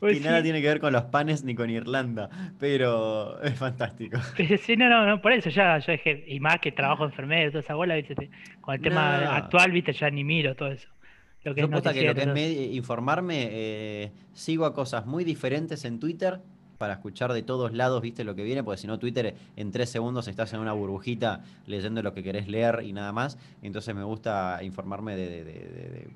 Pues Que nada tiene que ver con los panes ni con Irlanda, pero *laughs* es fantástico. *laughs* sí, no, no, no, por eso ya, yo dije, y más que trabajo enfermero, toda esa bola, ¿viste? Con el tema No. actual, ¿viste? Ya ni miro todo eso. Lo que Yo es que lo que es informarme, eh, sigo a cosas muy diferentes en Twitter para escuchar de todos lados, viste, lo que viene, porque si no Twitter en tres segundos estás en una burbujita leyendo lo que querés leer y nada más. Entonces me gusta informarme de,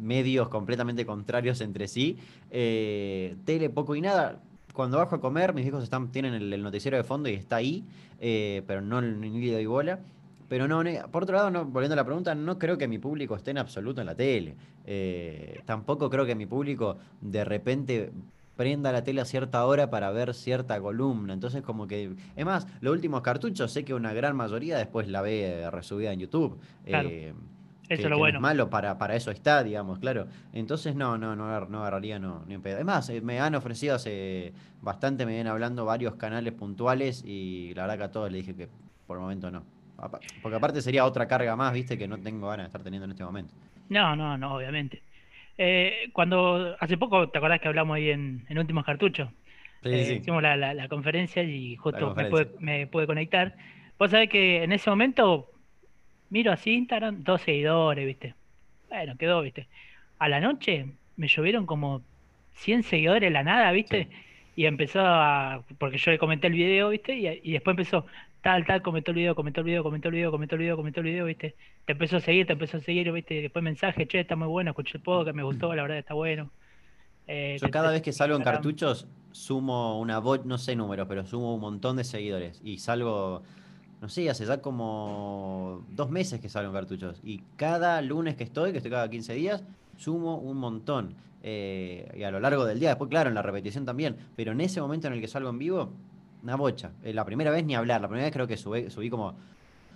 medios completamente contrarios entre sí. Eh, tele, poco y nada. Cuando bajo a comer, mis hijos están, tienen el, noticiero de fondo y está ahí, eh, pero no ni le doy bola. Pero no, por otro lado, volviendo a la pregunta, no creo que mi público esté en absoluto en la tele. Eh, tampoco creo que mi público de repente prenda la tele a cierta hora para ver cierta columna. Entonces, como que. Es más, los últimos cartuchos, sé que una gran mayoría después la ve eh, resubida en YouTube. Claro. Eh, Eso es lo no bueno. malo, para, para eso está, digamos, claro. Entonces, no, no, no, no agarraría no, ni un pedo. Es más, eh, me han ofrecido hace bastante, me vienen hablando varios canales puntuales y la verdad que a todos le dije que por el momento no. Porque aparte sería otra carga más, viste, que no tengo ganas de estar teniendo en este momento. No, no, no, obviamente. Eh, cuando hace poco, ¿te acordás que hablamos ahí en, en Últimos Cartuchos? Sí, Eh, sí. hicimos la, la- la conferencia y justo me pude, me pude conectar. Vos sabés que en ese momento miro así Instagram, dos seguidores, ¿viste? Bueno, quedó, ¿viste? A la noche me llovieron como 100 seguidores de la nada, ¿viste? Sí. Y empezó a... Porque yo le comenté el video, ¿viste? Y, y después empezó, tal, tal, comentó el video, comentó el video, comentó el video, comentó el video, comentó el video, ¿viste? Te empezó a seguir, te empezó a seguir, ¿viste? Después mensaje, che, está muy bueno, escuché el podcast, me gustó, la verdad está bueno. Eh, Yo cada vez que salgo en cartuchos, sumo una voz, no sé números, pero sumo un montón de seguidores. Y salgo, no sé, hace ya como dos meses que salgo en cartuchos. Y cada lunes que estoy, que estoy cada 15 días, sumo un montón. Eh, y a lo largo del día, después, claro, en la repetición también. Pero en ese momento en el que salgo en vivo, una bocha. Eh, la primera vez ni hablar. La primera vez creo que subí, subí como,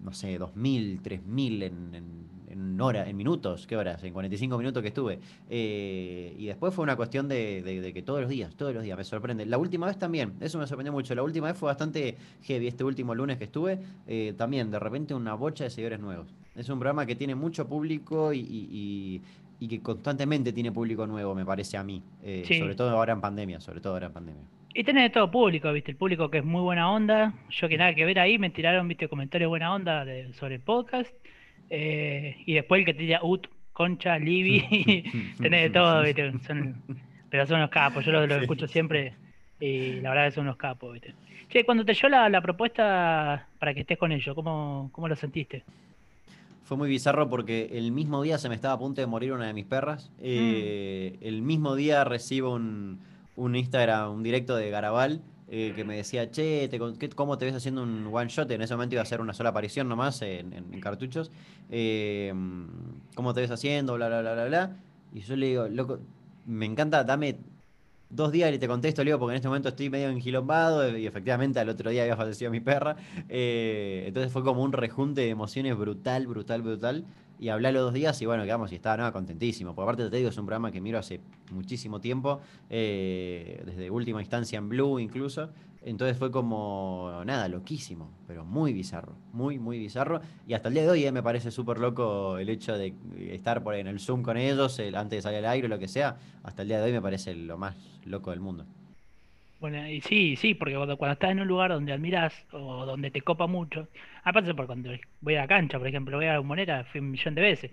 no sé, 2.000, 3.000 en, en, en hora, en minutos. ¿Qué horas? En 45 minutos que estuve. Eh, y después fue una cuestión de, de- de que todos los días, todos los días, me sorprende. La última vez también, eso me sorprendió mucho. La última vez fue bastante heavy. Este último lunes que estuve, eh, también de repente una bocha de seguidores nuevos. Es un programa que tiene mucho público y, y- y- y que constantemente tiene público nuevo, me parece a mí. Eh, Sí. Sobre todo ahora en pandemia, sobre todo ahora en pandemia. Y tenés de todo público, ¿viste? El público que es muy buena onda. Yo que nada que ver ahí, me tiraron, ¿viste? Comentarios buena onda de- sobre el podcast. Eh, y después el que te tira Ut, Concha, Libby. *laughs* tenés de todo, ¿viste? Son- pero son unos capos. Yo los, los Sí. escucho siempre y la verdad que son unos capos, ¿viste? Che, cuando te llegó la, la propuesta para que estés con ellos, ¿cómo, cómo lo sentiste? Fue muy bizarro porque el mismo día se me estaba a punto de morir una de mis perras. Mm. Eh, El mismo día recibo un, un Instagram, un directo de Garabal, eh, que me decía, che, te con- ¿qué- ¿cómo te ves haciendo un one shot? En ese momento iba a hacer una sola aparición nomás en, en- cartuchos. Eh, ¿Cómo te ves haciendo? Bla, bla, bla, bla, bla. Y yo le digo, loco, me encanta, dame dos días y te contesto, le digo, porque en este momento estoy medio engilombado y efectivamente al otro día había fallecido mi perra. Eh, entonces fue como un rejunte de emociones brutal, brutal, brutal. Y los dos días y bueno, quedamos y estaba nada contentísimo. Porque aparte te digo, es un programa que miro hace muchísimo tiempo, eh, desde última instancia en Blue incluso. Entonces fue como, nada, loquísimo, pero muy bizarro, muy, muy bizarro. Y hasta el día de hoy eh, me parece súper loco el hecho de estar por ahí en el Zoom con ellos, el- antes de salir al aire o lo que sea. Hasta el día de hoy me parece lo más loco del mundo. Bueno, y sí, sí, porque cuando, cuando estás en un lugar donde admiras o donde te copa mucho, aparte por cuando voy a la cancha, por ejemplo, voy a la bombonera, fui un millón de veces,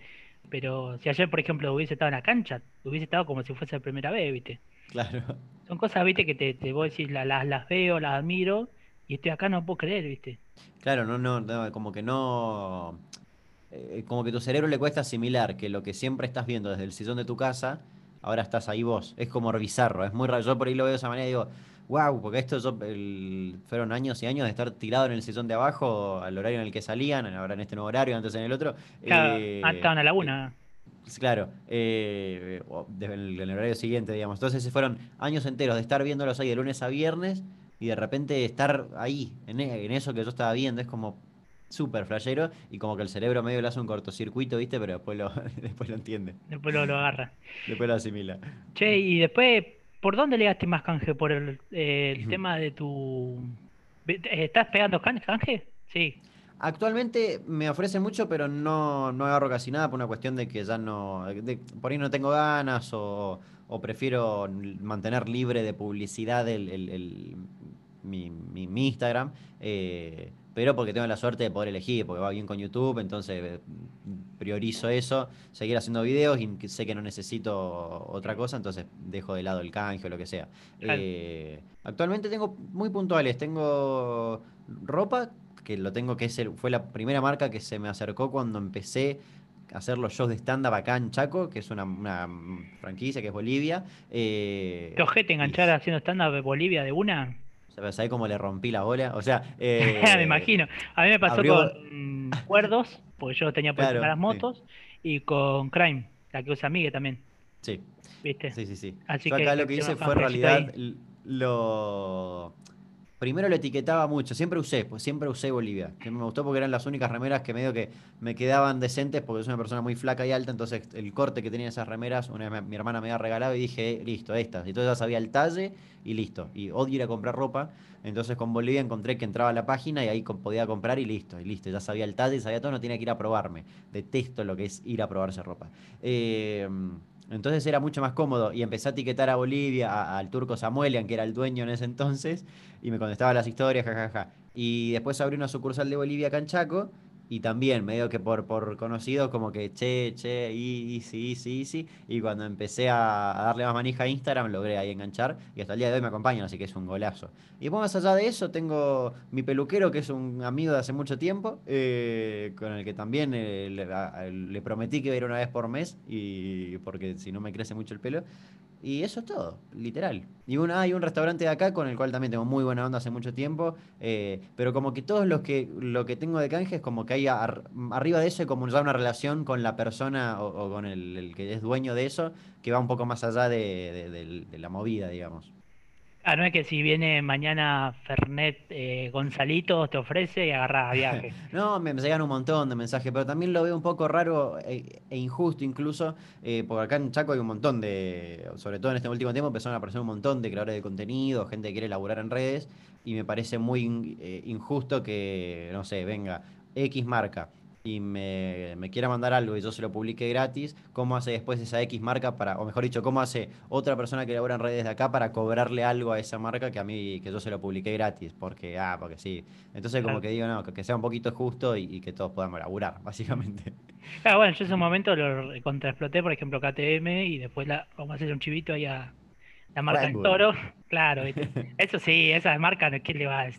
pero si ayer, por ejemplo, hubiese estado en la cancha, hubiese estado como si fuese la primera vez, ¿viste? Claro. Son cosas, ¿viste? Que te, te voy a decir, la- las, las veo, las admiro, y estoy acá, no puedo creer, ¿viste? Claro, no, no, no, como que no. eh, como que tu cerebro le cuesta asimilar que lo que siempre estás viendo desde el sillón de tu casa, ahora estás ahí vos. Es como bizarro, es muy raro. Yo por ahí lo veo de esa manera y digo, wow, porque esto yo, el- fueron años y años de estar tirado en el sillón de abajo al horario en el que salían, ahora en este nuevo horario, antes en el otro. Claro, eh, ah, estaba en la laguna. Sí, Claro, eh, desde el, el horario siguiente, digamos. Entonces fueron años enteros de estar viéndolos ahí de lunes a viernes y de repente estar ahí, en, en eso que yo estaba viendo. Es como súper flashero y como que el cerebro medio le hace un cortocircuito, ¿viste? Pero después lo, *laughs* después lo entiende, Después lo, lo agarra. después lo asimila. Che, y después, ¿por dónde le más canje? ¿Por el, eh, el tema de tu... ¿Estás pegando can- canje? Sí. Actualmente me ofrecen mucho, pero no, no agarro casi nada por una cuestión de que ya no. de- por ahí no tengo ganas o, o prefiero mantener libre de publicidad el, el- el- mi, mi- mi Instagram. eh, pero porque tengo la suerte de poder elegir, porque va bien con YouTube, entonces priorizo eso, seguir haciendo videos y sé que no necesito otra cosa, entonces dejo de lado el canje o lo que sea. Claro. Eh, actualmente tengo muy puntuales, tengo ropa, que lo tengo que es el- fue la primera marca que se me acercó cuando empecé a hacer los shows de stand-up acá en Chaco, que es una, una franquicia que es Bolivia. Eh, ¿Qué ojete y enganchar haciendo stand-up de Bolivia de una? ¿Sabes cómo le rompí la bola? O sea, *laughs* Me eh, imagino. A mí me pasó abrió- con Cuerdos, porque yo tenía por Claro, las sí. motos, y con Crime, la que usa Migue también, Sí, ¿viste? sí, sí, sí. Así Yo que acá lo que hice fue en realidad lo Primero lo etiquetaba mucho, siempre usé, pues siempre usé Bolivia. Que me gustó porque eran las únicas remeras que medio que me quedaban decentes porque soy una persona muy flaca y alta, entonces el corte que tenía esas remeras, una vez mi hermana me había regalado y dije, listo, estas. Y entonces ya sabía el talle y listo. Y odio ir a comprar ropa, entonces con Bolivia encontré que entraba a la página y ahí podía comprar y listo, y listo. Ya sabía el talle, y sabía todo, no tenía que ir a probarme. Detesto lo que es ir a probarse ropa. Eh, entonces era mucho más cómodo y empecé a etiquetar a Bolivia, al turco Samuelian, que era el dueño en ese entonces, y me contestaba las historias, jajaja. Y después abrí una sucursal de Bolivia Canchaco y también, medio que por, por conocido, como que che, che, y, sí, sí, sí. Y cuando empecé a, darle más manija a Instagram, logré ahí enganchar. Y hasta el día de hoy me acompañan, así que es un golazo. Y después, más allá de eso, tengo mi peluquero, que es un amigo de hace mucho tiempo, eh, con el que también eh, le, prometí que iba a ir una vez por mes, y porque si no me crece mucho el pelo. Y eso es todo, literal. Y una, hay un restaurante de acá con el cual también tengo muy buena onda hace mucho tiempo, eh, pero como que todos los que lo que tengo de canje es como que hay arriba de eso hay como ya una relación con la persona o, con el, que es dueño de eso que va un poco más allá de la movida, digamos. Ah, no es que si viene mañana Fernet eh, Gonzalito te ofrece y agarras a viaje. *laughs* no, me llegan un montón de mensajes, pero también lo veo un poco raro e, e injusto incluso, eh, porque acá en Chaco hay un montón de, sobre todo en este último tiempo empezaron a aparecer un montón de creadores de contenido, gente que quiere elaborar en redes, y me parece muy eh, injusto que, no sé, venga X marca y me, quiera mandar algo y yo se lo publique gratis, ¿cómo hace después esa X marca para, o mejor dicho, cómo hace otra persona que labora en redes de acá para cobrarle algo a esa marca que a mí, que yo se lo publiqué gratis? Porque, ah, porque sí. Entonces como que digo, no, que, sea un poquito justo y, que todos podamos laburar, *laughs* básicamente. Ah, bueno, yo en ese momento lo contraexploté, por ejemplo, KTM y después la, vamos a hacer un chivito ahí a la marca en Toro. Claro, *laughs* eso sí, esa marca, ¿qué le va a?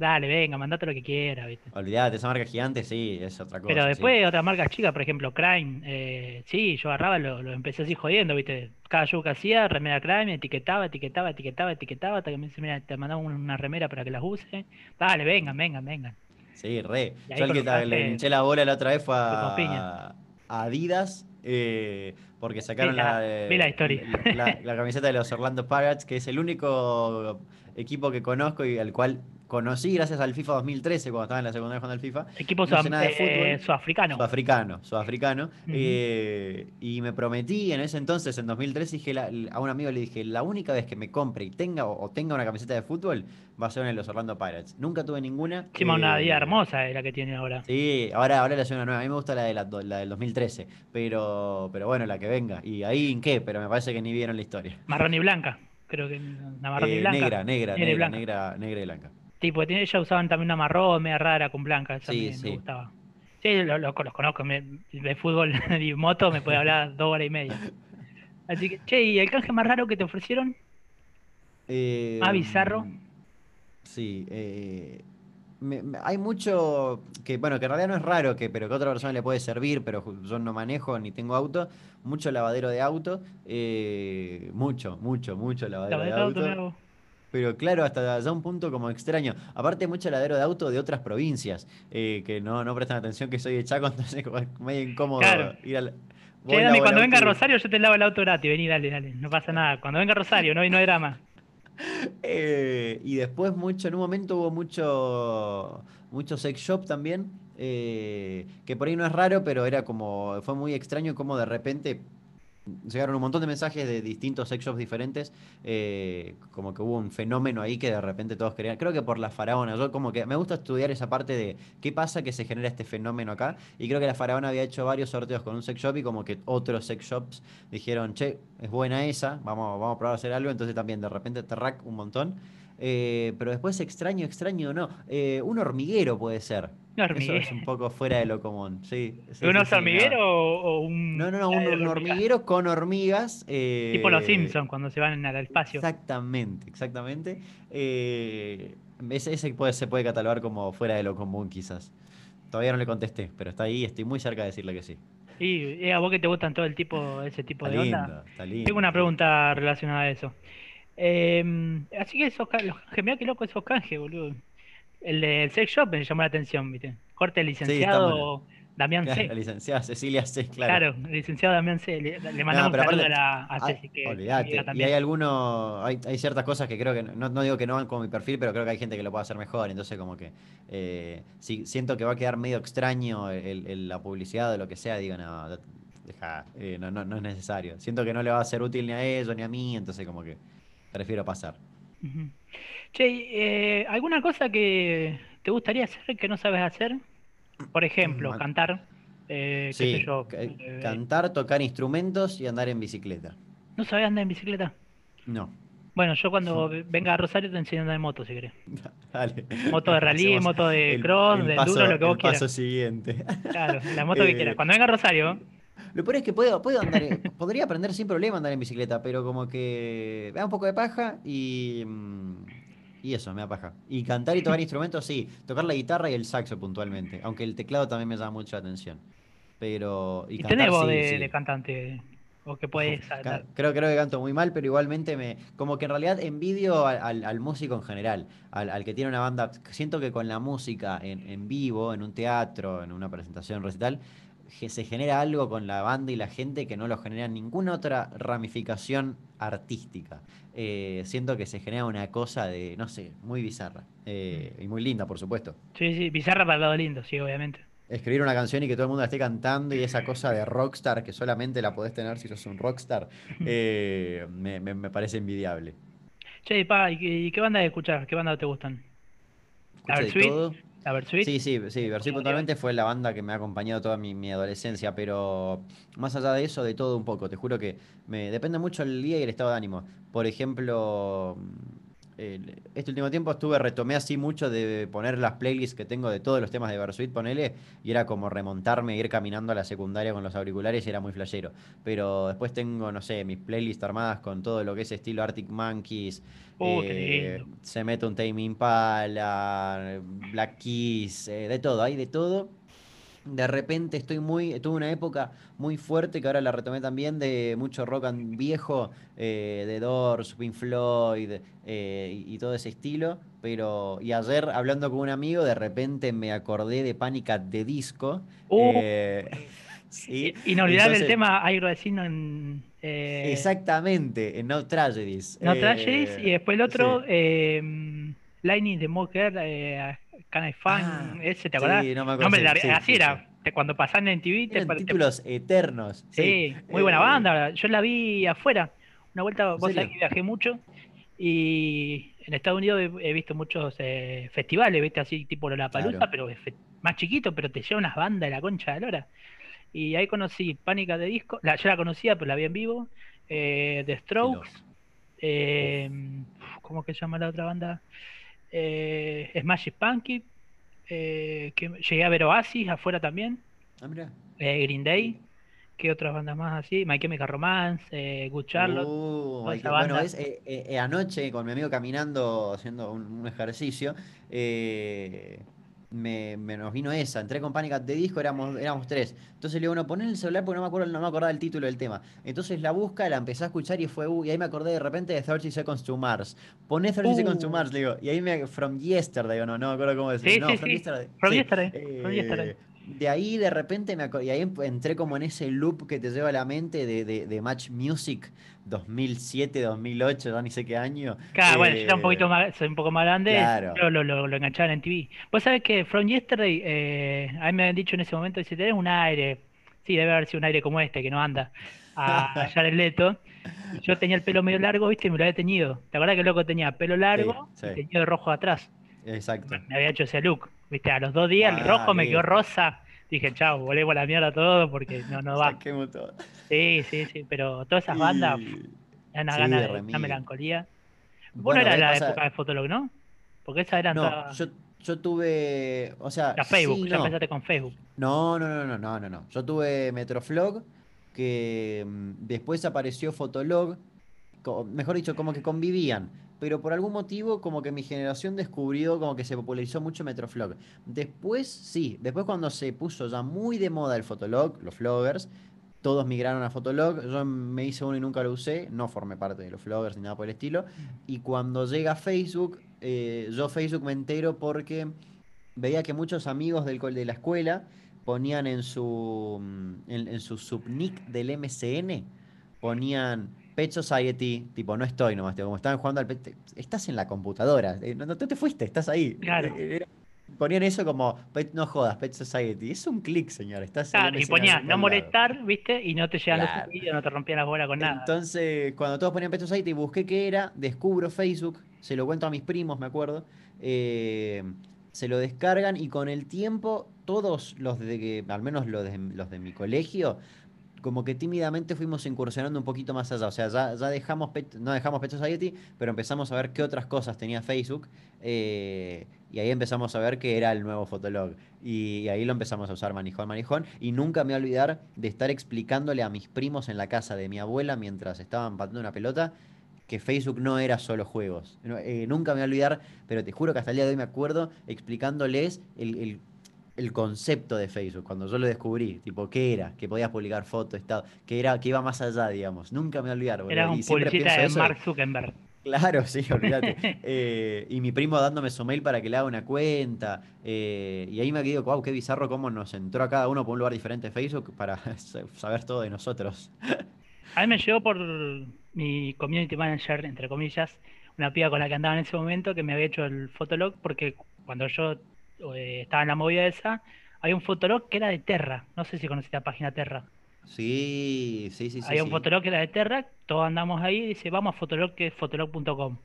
Dale, venga, mandate lo que quiera, ¿viste? Olvídate, esa marca gigante sí, es otra cosa. Pero después otras marcas chicas, por ejemplo, Crime, eh, sí, yo agarraba, lo, lo, empecé así jodiendo, ¿viste? Cada show que hacía, remera Crime, etiquetaba, etiquetaba, etiquetaba, etiquetaba, hasta que me dice, mira, te mandaba una remera para que las use. Dale, venga, venga, venga. Sí, re. Yo el que le hinché la bola la otra vez fue a, Adidas, eh, porque sacaron la, la, historia. La, camiseta de los Orlando Pirates, que es el único equipo que conozco y al cual conocí gracias al FIFA 2013 cuando estaba en la secundaria jugando al FIFA. Equipo eh, sudafricano. Sudafricano, sudafricano. Eh, y me prometí en ese entonces, en 2013, dije a un amigo le dije, la única vez que me compre y tenga o, tenga una camiseta de fútbol va a ser en los Orlando Pirates. Nunca tuve ninguna. Encima una vida hermosa es la que tiene ahora. Sí, ahora, ahora le hace una nueva. A mí me gusta la, de la, del 2013, pero, pero bueno, la que venga. ¿Y ahí en qué? Pero me parece que ni vieron la historia. Marrón y blanca creo que una marrón y eh, blanca. Negra, negra, negra, negra, negra y blanca. Tipo, ellos usaban también una marrón media rara con blanca, esa sí, me, gustaba. Sí, lo, los conozco, de fútbol *laughs* y moto me puede hablar dos horas y media. Así que, che, ¿y el canje más raro que te ofrecieron? Eh, más bizarro. Sí, eh, hay mucho que, bueno, que en realidad no es raro, que, pero que a otra persona le puede servir, pero yo no manejo ni tengo auto. Mucho lavadero de auto. Eh, mucho, mucho, mucho lavadero, de auto. Pero claro, hasta ya un punto como extraño. Aparte, mucho ladero de auto de otras provincias eh, que no, no prestan atención que soy de Chaco, *laughs* entonces es medio incómodo ir al. cuando venga Rosario yo te lavo el auto gratis, vení, dale, dale, no pasa nada. Cuando venga Rosario, no, no hay drama. *laughs* Eh, y después mucho, en un momento hubo mucho, mucho sex shop también, eh, que por ahí no es raro, pero era como, fue muy extraño como de repente llegaron un montón de mensajes de distintos sex shops diferentes, eh, como que hubo un fenómeno ahí que de repente todos querían, creo que por la faraona, yo como que me gusta estudiar esa parte de qué pasa que se genera este fenómeno acá, y creo que la faraona había hecho varios sorteos con un sex shop y como que otros sex shops dijeron, che, es buena esa, vamos, vamos a probar a hacer algo, entonces también de repente rack un montón. Eh, pero después extraño, extraño no. Eh, un hormiguero puede ser. Eso es un poco fuera de lo común, sí. ¿Un hormiguero o un.? No, no, no, un, hormiguero con hormigas. Eh, tipo los Simpsons cuando se van al espacio. Exactamente, exactamente. ese, ese puede, se puede catalogar como fuera de lo común, quizás. Todavía no le contesté, pero está ahí, estoy muy cerca de decirle que sí. Y a vos que te gustan todo el tipo, ese tipo de onda. Tengo una pregunta relacionada a eso. Eh, así que esos canjes, mirá qué loco esos canjes, boludo. El del sex shop me llamó la atención, ¿viste? Corte licenciado, Damián C. La licenciada Cecilia C, claro. Claro, el licenciado Damián C. Le, le mandamos aparte- a, la- a Ceci, que olvidate. amiga Y hay algunos, hay, hay ciertas cosas que creo que, no, no digo que no van con mi perfil, pero creo que hay gente que lo puede hacer mejor. Entonces, como que eh, si siento que va a quedar medio extraño el- el- la publicidad o lo que sea, digo, no, deja, eh, no, no, no es necesario. Siento que no le va a ser útil ni a ellos ni a mí, entonces, como que prefiero pasar. Ujú. Che, eh, ¿alguna cosa que te gustaría hacer que no sabes hacer? Por ejemplo, cantar, eh, qué sé Sí, yo. ca- eh, cantar, tocar instrumentos y andar en bicicleta. ¿No sabes andar en bicicleta? No. Bueno, yo cuando venga a Rosario te enseño a andar en moto, si querés. *laughs* Dale. Moto de *laughs* rally, Hacemos moto de el- cross, el de paso- enduro, lo que vos el paso quieras. siguiente. Claro, la moto que *laughs* Eh, quieras. Cuando venga a Rosario, Lo peor es que puedo, puedo andar, podría aprender sin problema a andar en bicicleta, pero como que me da un poco de paja y. mm, Y eso, me da paja. Y cantar y tocar instrumentos, sí. Tocar la guitarra y el saxo puntualmente. Aunque el teclado también me llama mucho la atención. Pero. Y, y cantar, tenés voz sí, de, sí. de cantante, o que puedes. Creo, creo que canto muy mal, pero igualmente me. Como que en realidad envidio al, al- al músico en general, al, al que tiene una banda. Siento que con la música en, en vivo, en un teatro, en una presentación recital, se genera algo con la banda y la gente que no lo genera en ninguna otra ramificación artística. Eh, siento que se genera una cosa de, no sé, muy bizarra. eh, y muy linda, por supuesto. Sí, sí, bizarra para el lado lindo, sí, obviamente. Escribir una canción y que todo el mundo la esté cantando y esa cosa de rockstar que solamente la podés tener si sos un rockstar, *laughs* eh, me, me- me parece envidiable. Che, pa, ¿y qué, y qué banda escuchás? ¿Qué banda te gustan? ¿La Escucho de todo. ¿La Versuit? Sí, sí, sí, Automotiva. puntualmente fue la banda que me ha acompañado toda mi, mi adolescencia, pero más allá de eso, de todo un poco. Te juro que me depende mucho el día y el estado de ánimo. Por ejemplo, este último tiempo estuve, retomé así mucho de poner las playlists que tengo de todos los temas de Versuit, ponele, y era como remontarme, ir caminando a la secundaria con los auriculares y era muy flashero. Pero después tengo, no sé, mis playlists armadas con todo lo que es estilo Arctic Monkeys, qué eh, se mete un Tame Impala, Black Keys, eh, de todo, hay de todo. De repente estoy muy, tuve una época muy fuerte que ahora la retomé también de mucho rock and viejo, eh, de Doors, Pink Floyd eh, y, y todo ese estilo. Pero, y ayer hablando con un amigo, de repente me acordé de Panic! at the Disco. Uh, eh, *laughs* sí, Inolvidable el tema Airo en. eh, Exactamente, en No Tragedies. No eh, Tragedies, y después el otro, sí. eh, Lightning the Mocker, eh, Can I Find, Ah, ese, ¿te acordás? sí, no me acuerdo, sí, la- así sí, era. cuando pasaban en TV, te, Eran pare- te- títulos eternos. Sí, muy buena Eh, banda. Yo la vi afuera. Una vuelta, ¿En vos sabés que viajé mucho. Y en Estados Unidos he, visto muchos eh, festivales, ¿viste? Así tipo Lollapalooza, Claro. pero más chiquito, pero te lleva unas bandas de la concha de lora. Y ahí conocí Pánica de Disco. La, yo la conocía, pero la vi en vivo. Eh, The Strokes. eh, ¿Cómo que se llama la otra banda? Eh, Smash Punky. Eh, que llegué a ver Oasis afuera también. Ah. Eh, Green Day. ¿Qué otras bandas más así? My Chemical Romance, eh, Good Charlotte. Uh, toda esa bueno, es, eh, anoche con mi amigo caminando, haciendo un, un ejercicio, me, me nos vino esa. Entré con Panic! the Disco, éramos, éramos tres. Entonces le digo, no, poné el celular porque no me acuerdo, no me acordaba el título del tema. Entonces la busca, la empecé a escuchar y fue, uh, y ahí me acordé de repente de 30 Seconds to Mars. Poné 30 Seconds to Uh. Mars, le digo, y ahí me, From Yesterday, o no, no me acuerdo cómo decir. Sí, no, sí, From sí. Yesterday. From. Yesterday, From Eh, Yesterday. De ahí de repente me y ahí entré como en ese loop que te lleva a la mente de, de, de Match Music 2007, 2008, ya ni sé qué año. Claro, bueno, yo era un Eh, poquito más, soy un poco más grande, claro. pero lo, lo, lo enganchaban en TV. Vos sabés que From Yesterday, eh, a mí me habían dicho en ese momento, si tenés un aire, sí, debe haber sido un aire como este, que no anda, a, a *laughs* Jared Leto. Yo tenía el pelo medio largo, viste, y me lo había teñido. ¿Te acuerdas que el loco tenía pelo largo sí. y teñido de rojo atrás? Exacto. Me había hecho ese look, viste, a los dos días el Ah, rojo me quedó rosa. Dije, chao, volvemos a la mierda todo porque no, no va. Saquemos todo. Sí, sí, sí, pero todas esas bandas, Y- una sí, gana de una melancolía. Vos Bueno, no era ¿ves? la Pasa- época de Fotolog, ¿no? Porque esa era No, toda- yo, yo tuve, o sea, la Facebook, sí, ya no. empezaste con Facebook. No, no, no, no, no, no, no. Yo tuve Metroflog, que mm, después apareció Fotolog, mejor dicho, como que convivían. Pero por algún motivo, como que mi generación descubrió, como que se popularizó mucho Metroflog. Después, sí, después cuando se puso ya muy de moda el Fotolog, los floggers, todos migraron a Fotolog. Yo me hice uno y nunca lo usé, no formé parte de los floggers ni nada por el estilo. Y cuando llega Facebook, eh, yo Facebook me entero porque veía que muchos amigos del, de la escuela ponían en su, mm, en, en su subnick del MCN, ponían Pet Society, tipo, no estoy nomás, tipo, como estaban jugando al Pet, estás en la computadora, eh, no, no te fuiste, estás ahí. Claro. Eh, era- ponían eso como, "Pet- no jodas, Pet Society. Es un clic, señor, estás Claro, y MCN ponía al no lado. molestar, ¿viste? Y no te llegan Claro. los vídeos, no te rompían las bolas con nada. Entonces, cuando todos ponían Pet Society, busqué qué era, descubro Facebook, se lo cuento a mis primos, me acuerdo. eh, se lo descargan y con el tiempo, todos los de que, al menos los de, los de mi colegio, como que tímidamente fuimos incursionando un poquito más allá. O sea, ya, dejamos, Pet- no dejamos Pet Society, pero empezamos a ver qué otras cosas tenía Facebook. eh, y ahí empezamos a ver que era el nuevo Fotolog. Y, ahí lo empezamos a usar manijón, manijón. Y nunca me voy a olvidar de estar explicándole a mis primos en la casa de mi abuela mientras estaban pateando una pelota que Facebook no era solo juegos. Eh, nunca me voy a olvidar, pero te juro que hasta el día de hoy me acuerdo explicándoles el, el- el concepto de Facebook, cuando yo lo descubrí, tipo, qué era, que podías publicar fotos, estado, que era, que iba más allá, digamos. Nunca me voy a olvidar, boludo. Era Y un siempre publicista de eso, Mark Zuckerberg. Claro, sí, *laughs* olvídate. Eh, y mi primo dándome su mail para que le haga una cuenta. eh, y ahí me quedo, wow, qué bizarro cómo nos entró a cada uno por un lugar diferente de Facebook para *laughs* saber todo de nosotros. A mí me llegó por mi community manager, entre comillas, una piba con la que andaba en ese momento que me había hecho el fotolog porque cuando yo eh, estaba en la movida esa, había un fotolog que era de Terra. No sé si conociste la página Terra. Sí, sí, sí, sí. había un sí. fotolog que era de Terra, todos andamos ahí y dice, vamos a fotolog que es fotolog.com.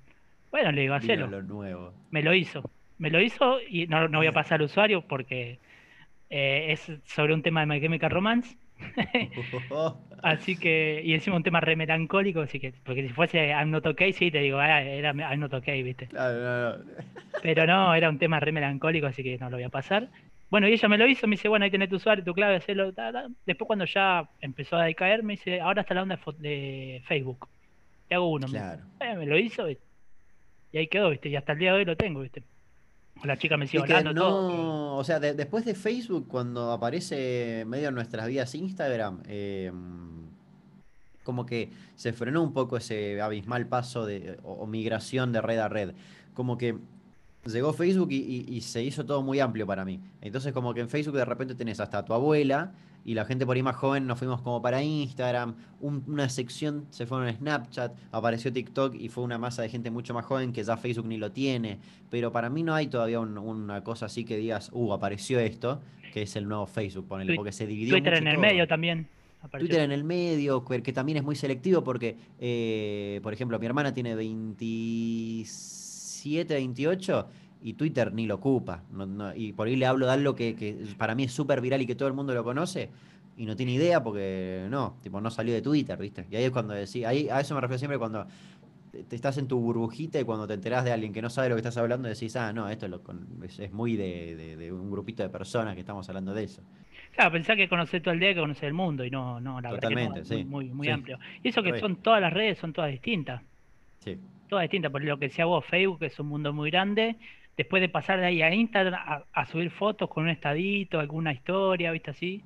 Bueno, le digo, hacelo. lo nuevo. Me lo hizo. Me lo hizo y no, no voy a pasar al usuario porque eh, es sobre un tema de My Chemical Romance. *laughs* Así que, y encima un tema re melancólico, así que, porque si fuese I'm Not Okay, sí, te digo, ah, era I'm Not Okay, ¿viste? Claro, no, no. Pero no, era un tema re melancólico, así que no lo voy a pasar. Bueno, y ella me lo hizo, me dice, bueno, ahí tenés tu usuario, tu clave, hacelo, ta, ta. Después cuando ya empezó a decaer, me dice, ahora está la onda de, Facebook. Te hago uno. me Claro. Eh, me lo hizo y, y ahí quedó, ¿viste? Y hasta el día de hoy lo tengo, ¿viste? La chica me sigue hablando, todo. no, o sea, de- después de Facebook, cuando aparece medio en nuestras vidas Instagram, eh, como que se frenó un poco ese abismal paso de, o, o migración de red a red. Como que llegó Facebook y, y- y se hizo todo muy amplio para mí. Entonces, como que en Facebook de repente tenés hasta a tu abuela y la gente por ahí más joven nos fuimos como para Instagram, un- una sección se fue a Snapchat, apareció TikTok y fue una masa de gente mucho más joven que ya Facebook ni lo tiene. Pero para mí no hay todavía un- una cosa así que digas, uh, apareció esto, que es el nuevo Facebook, ponele, porque se dividió Twitter mucho en el todo. medio también. apareció. Twitter en el medio, que, que también es muy selectivo porque, eh, por ejemplo, mi hermana tiene 27, 28 y Twitter ni lo ocupa. no- no- y por ahí le hablo de algo que, que para mí es súper viral y que todo el mundo lo conoce y no tiene idea porque no, tipo, no salió de Twitter, ¿viste? Y ahí es cuando decís, ahí, a eso me refiero siempre cuando te- estás en tu burbujita y cuando te enterás de alguien que no sabe lo que estás hablando decís, ah, no, esto lo con- es, es muy de, de- de un grupito de personas que estamos hablando de eso. Claro, pensá que conocer todo el día que conocer el mundo y no, no, la verdad que no, Totalmente, es muy, sí, muy, muy sí. amplio. Y eso que son todas las redes, son todas distintas. Sí. Todas distintas, por lo que decía vos, Facebook es un mundo muy grande. Después de pasar de ahí a Instagram a, a subir fotos con un estadito, alguna historia, ¿viste? Así.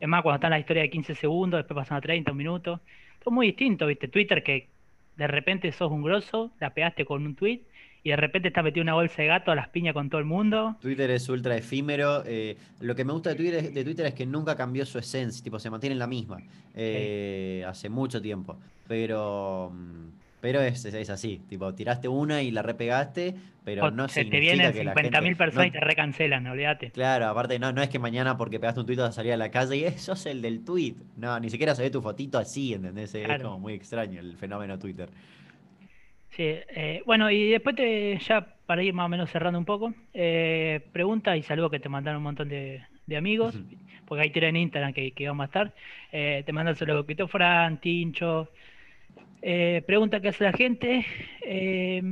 Es más, cuando está la historia de 15 segundos, después pasan a 30 minutos. Todo muy distinto, ¿viste? Twitter que de repente sos un grosso, la pegaste con un tweet y de repente estás metido en una bolsa de gato a las piñas con todo el mundo. Twitter es ultra efímero. eh, lo que me gusta de Twitter, es- de Twitter es que nunca cambió su esencia, tipo, se mantiene la misma. eh, Hace mucho tiempo. Pero, mm, pero es, es- es así. Tipo, tiraste una y la repegaste, pero O no se te significa vienen que la 50.000 gente. personas y no- te recancelan, olvídate. Claro, aparte no, no es que mañana porque pegaste un tuit vas a salir a la calle y "Eh, sos el del tweet. No, ni siquiera se ve tu fotito así, ¿entendés? Es Claro. como muy extraño el fenómeno Twitter. Sí, eh, bueno, y después te, ya para ir más o menos cerrando un poco, eh, preguntas y saludos que te mandaron un montón de, de amigos, Ujú. porque ahí tienen Instagram que, que vamos a estar. Eh, te mandan saludos Quito Fran, Tincho. Eh, pregunta qué hace la gente. eh,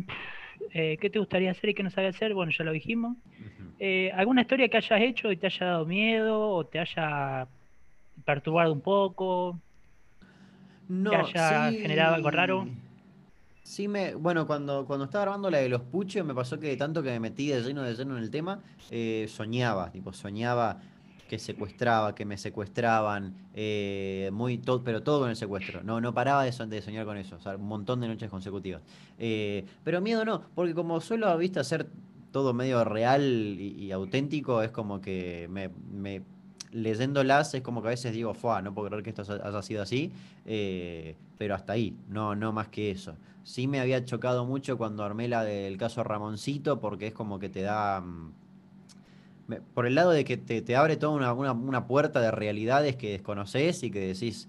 eh, ¿qué te gustaría hacer y qué no sabes hacer? Bueno, ya lo dijimos. Eh, ¿alguna historia que hayas hecho y te haya dado miedo o te haya perturbado un poco? No, haya sí, generado algo raro. Sí me, bueno, cuando, cuando estaba grabando la de los puches, me pasó que tanto que me metí de lleno de lleno en el tema, soñaba, tipo, soñaba que secuestraba, que me secuestraban, eh, muy todo, pero todo con el secuestro. No, no paraba de, so- de soñar con eso, o sea, un montón de noches consecutivas. Eh, pero miedo no, porque como suelo, viste, hacer todo medio real y, auténtico, es como que me, me- leyéndolas es como que a veces digo, Fua, no puedo creer que esto haya sido así, eh, pero hasta ahí, no, no más que eso. Sí me había chocado mucho cuando armé la del caso Ramoncito, porque es como que te da... Por el lado de que te, abre toda una, una, puerta de realidades que desconoces y que decís,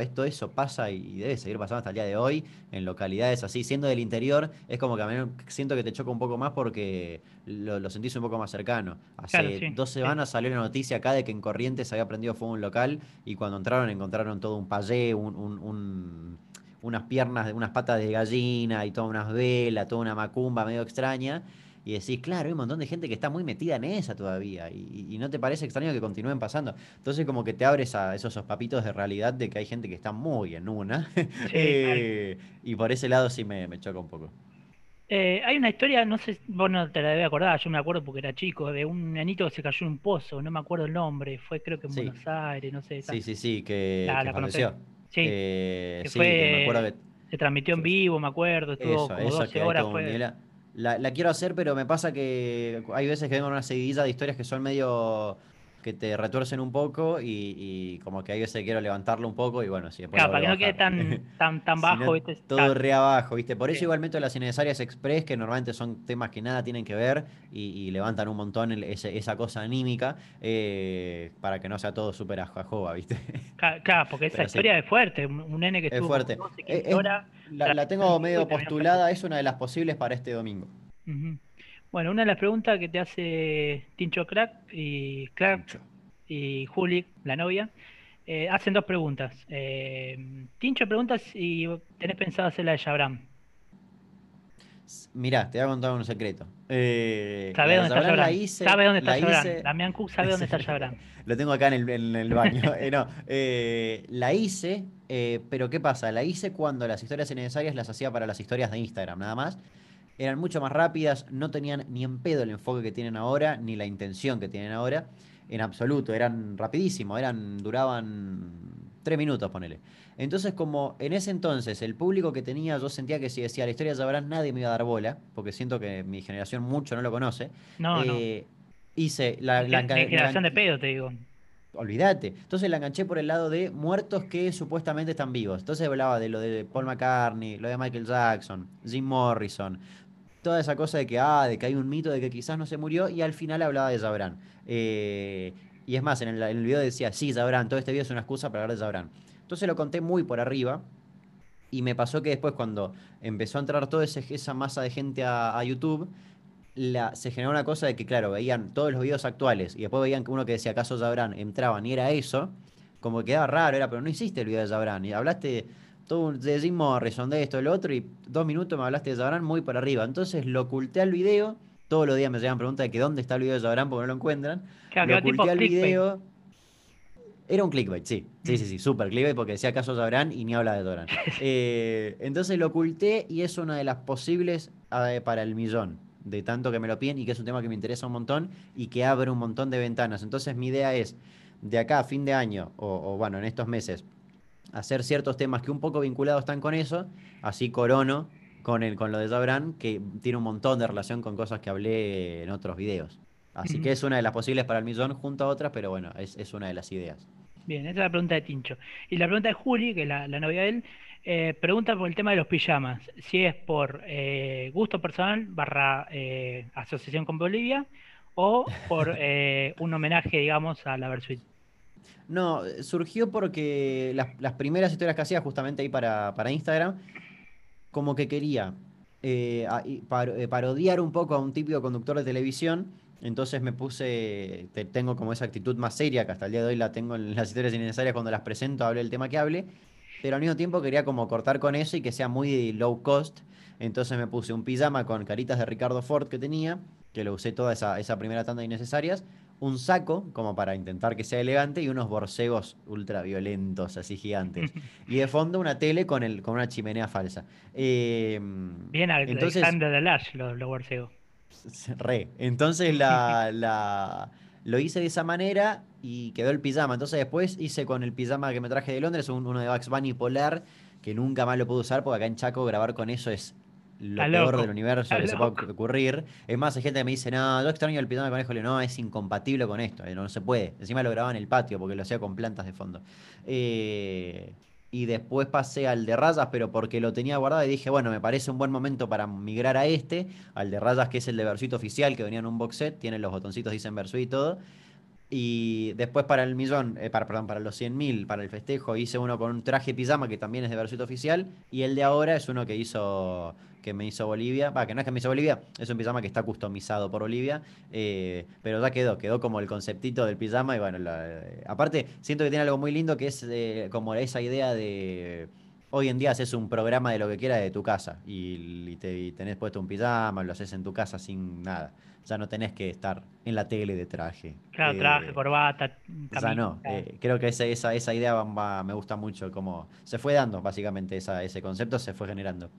esto eso pasa y debe seguir pasando hasta el día de hoy en localidades así. Siendo del interior, es como que a mí siento que te choca un poco más porque lo, sentís un poco más cercano. Hace dos semanas salió la noticia acá de que en Corrientes se había prendido fuego un local y cuando entraron encontraron todo un payé, unas piernas, unas patas de gallina y todas unas velas, toda una macumba medio extraña y decís, claro, hay un montón de gente que está muy metida en esa todavía y, no te parece extraño que continúen pasando. Entonces como que te abres a esos papitos de realidad de que hay gente que está muy en una. *laughs* Eh, y por ese lado sí me, choca un poco. Eh, hay una historia, no sé, vos no te la debes acordar, yo me acuerdo porque era chico, de un nenito que se cayó en un pozo, no me acuerdo el nombre, fue creo que en Buenos Aires, no sé. Sí, sí, sí, que, la, Sí, eh, sí me acuerdo que... se transmitió en vivo, me acuerdo, estuvo como 12 horas. Fue... La, quiero hacer, pero me pasa que hay veces que vengo una seguidilla de historias que son medio que te retuercen un poco y, como que hay veces quiero levantarlo un poco y bueno, sí, Claro, para que no quede tan, *laughs* tan, tan bajo, ¿viste? Todo re abajo, ¿viste? Por eso igual meto las innecesarias express, que normalmente son temas que nada tienen que ver y, levantan un montón esa cosa anímica eh, para que no sea todo súper ajojoba, ¿viste? *laughs* Claro, porque esa historia es fuerte, un, nene que estuvo es fuerte. la, tengo medio postulada, es una de las posibles para este domingo. Bueno, una de las preguntas que te hace Tincho Crack y Crack y Juli, la novia, eh, hacen dos preguntas. Eh, Tincho pregunta si tenés pensado hacer la de Shabram. Mirá, te voy a contar un secreto. Eh, ¿Sabe dónde está *laughs* Shabram? sabe dónde está Shabram. Damián Cook sabe dónde está Shabram. Lo tengo acá en el, baño. *laughs* no, la hice, pero ¿qué pasa? La hice cuando las historias innecesarias las hacía para las historias de Instagram, nada más eran mucho más rápidas, no tenían ni en pedo el enfoque que tienen ahora, ni la intención que tienen ahora, en absoluto, eran rapidísimos, eran, duraban tres minutos, ponele. Entonces, como en ese entonces el público que tenía, yo sentía que si decía la historia de Sabrán, nadie me iba a dar bola, porque siento que mi generación mucho no lo conoce. No, eh, Hice la, la, generación de pedo, te digo. Olvídate. Entonces la enganché por el lado de muertos que supuestamente están vivos. Entonces hablaba de lo de Paul McCartney, lo de Michael Jackson, Jim Morrison, toda esa cosa de que, ah, de que hay un mito de que quizás no se murió, y al final hablaba de Zabran. Eh, y es más, en el, video decía, sí, Zabran, todo este video es una excusa para hablar de Zabran. Entonces lo conté muy por arriba, y me pasó que después cuando empezó a entrar toda esa masa de gente a, YouTube, la, se generó una cosa de que, claro, veían todos los videos actuales, y después veían que uno que decía, ¿acaso Zabran? Entraban y era eso, como que quedaba raro, era, pero no hiciste el video de Zabran, y hablaste todo de Jim Morrison, de esto, de lo otro, y dos minutos me hablaste de Zabran muy para arriba. Entonces lo oculté al video. Todos los días me llegan preguntas de que dónde está el video de Zabran porque no lo encuentran. lo oculté al video. Era un clickbait, sí. Sí, sí, sí, súper clickbait porque decía caso Zabran y ni habla de Zabran. *laughs* Eh, entonces lo oculté y es una de las posibles para el millón. De tanto que me lo piden y que es un tema que me interesa un montón y que abre un montón de ventanas. Entonces mi idea es, de acá a fin de año, o bueno, en estos meses, hacer ciertos temas que un poco vinculados están con eso, así corono con, el, con lo de Zabran, que tiene un montón de relación con cosas que hablé en otros videos. Así que es una de las posibles para el millón junto a otras, pero bueno, es, una de las ideas. Bien, esa es la pregunta de Tincho. Y la pregunta de Juli, que es la, novia de él, eh, pregunta por el tema de los pijamas. Si es por eh, gusto personal barra eh, asociación con Bolivia o por *laughs* un homenaje, digamos, a la Versuit. No, surgió porque las, primeras historias que hacía justamente ahí para, Instagram, como que quería eh, eh, parodiar un poco a un típico conductor de televisión. Entonces me puse, tengo como esa actitud más seria, que hasta el día de hoy la tengo en las historias innecesarias cuando las presento, hable el tema que hable, pero al mismo tiempo quería como cortar con eso y que sea muy low cost. Entonces me puse un pijama con caritas de Ricardo Ford que tenía, que lo usé toda esa, esa primera tanda de innecesarias, un saco, como para intentar que sea elegante, y unos borcegos ultraviolentos, así gigantes. *laughs* y de fondo una tele con, el, con una chimenea falsa. Em, Bien, entonces, Alexander los, borcegos. Re. Entonces la, *laughs* la, lo hice de esa manera y quedó el pijama. Entonces después hice con el pijama que me traje de Londres, uno de Bugs Bunny Polar, que nunca más lo pude usar porque acá en Chaco grabar con eso es lo Está peor loco, del universo está que se puede loco. ocurrir. Es más, hay gente que me dice, no, yo extraño el pijama de conejo. Le digo, no, es incompatible con esto, eh, no, se puede. Encima lo grababa en el patio porque lo hacía con plantas de fondo. Eh, y después pasé al de rayas, pero porque lo tenía guardado y dije, bueno, me parece un buen momento para migrar a este, al de rayas que es el de Versuit oficial, que venía en un box set, tiene los botoncitos, dicen Versuit y todo. Y después para el millón, eh, para, perdón, para los 100.000, para el festejo, hice uno con un traje pijama que también es de Versuit oficial. Y el de ahora es uno que hizo que me hizo Bolivia. Va, que no es que me hizo Bolivia, es un pijama que está customizado por Bolivia. eh, pero ya quedó, quedó como el conceptito del pijama. Y bueno, eh, aparte, siento que tiene algo muy lindo que es eh, como esa idea de. Hoy en día haces un programa de lo que quieras de tu casa y, y te, y tenés puesto un pijama, lo haces en tu casa sin nada. Ya no tenés que estar en la tele de traje. Claro, Eh, traje, corbata, ya no, camisa. eh, creo que ese- esa, esa idea va- va- me gusta mucho, como se fue dando básicamente esa, ese concepto, se fue generando.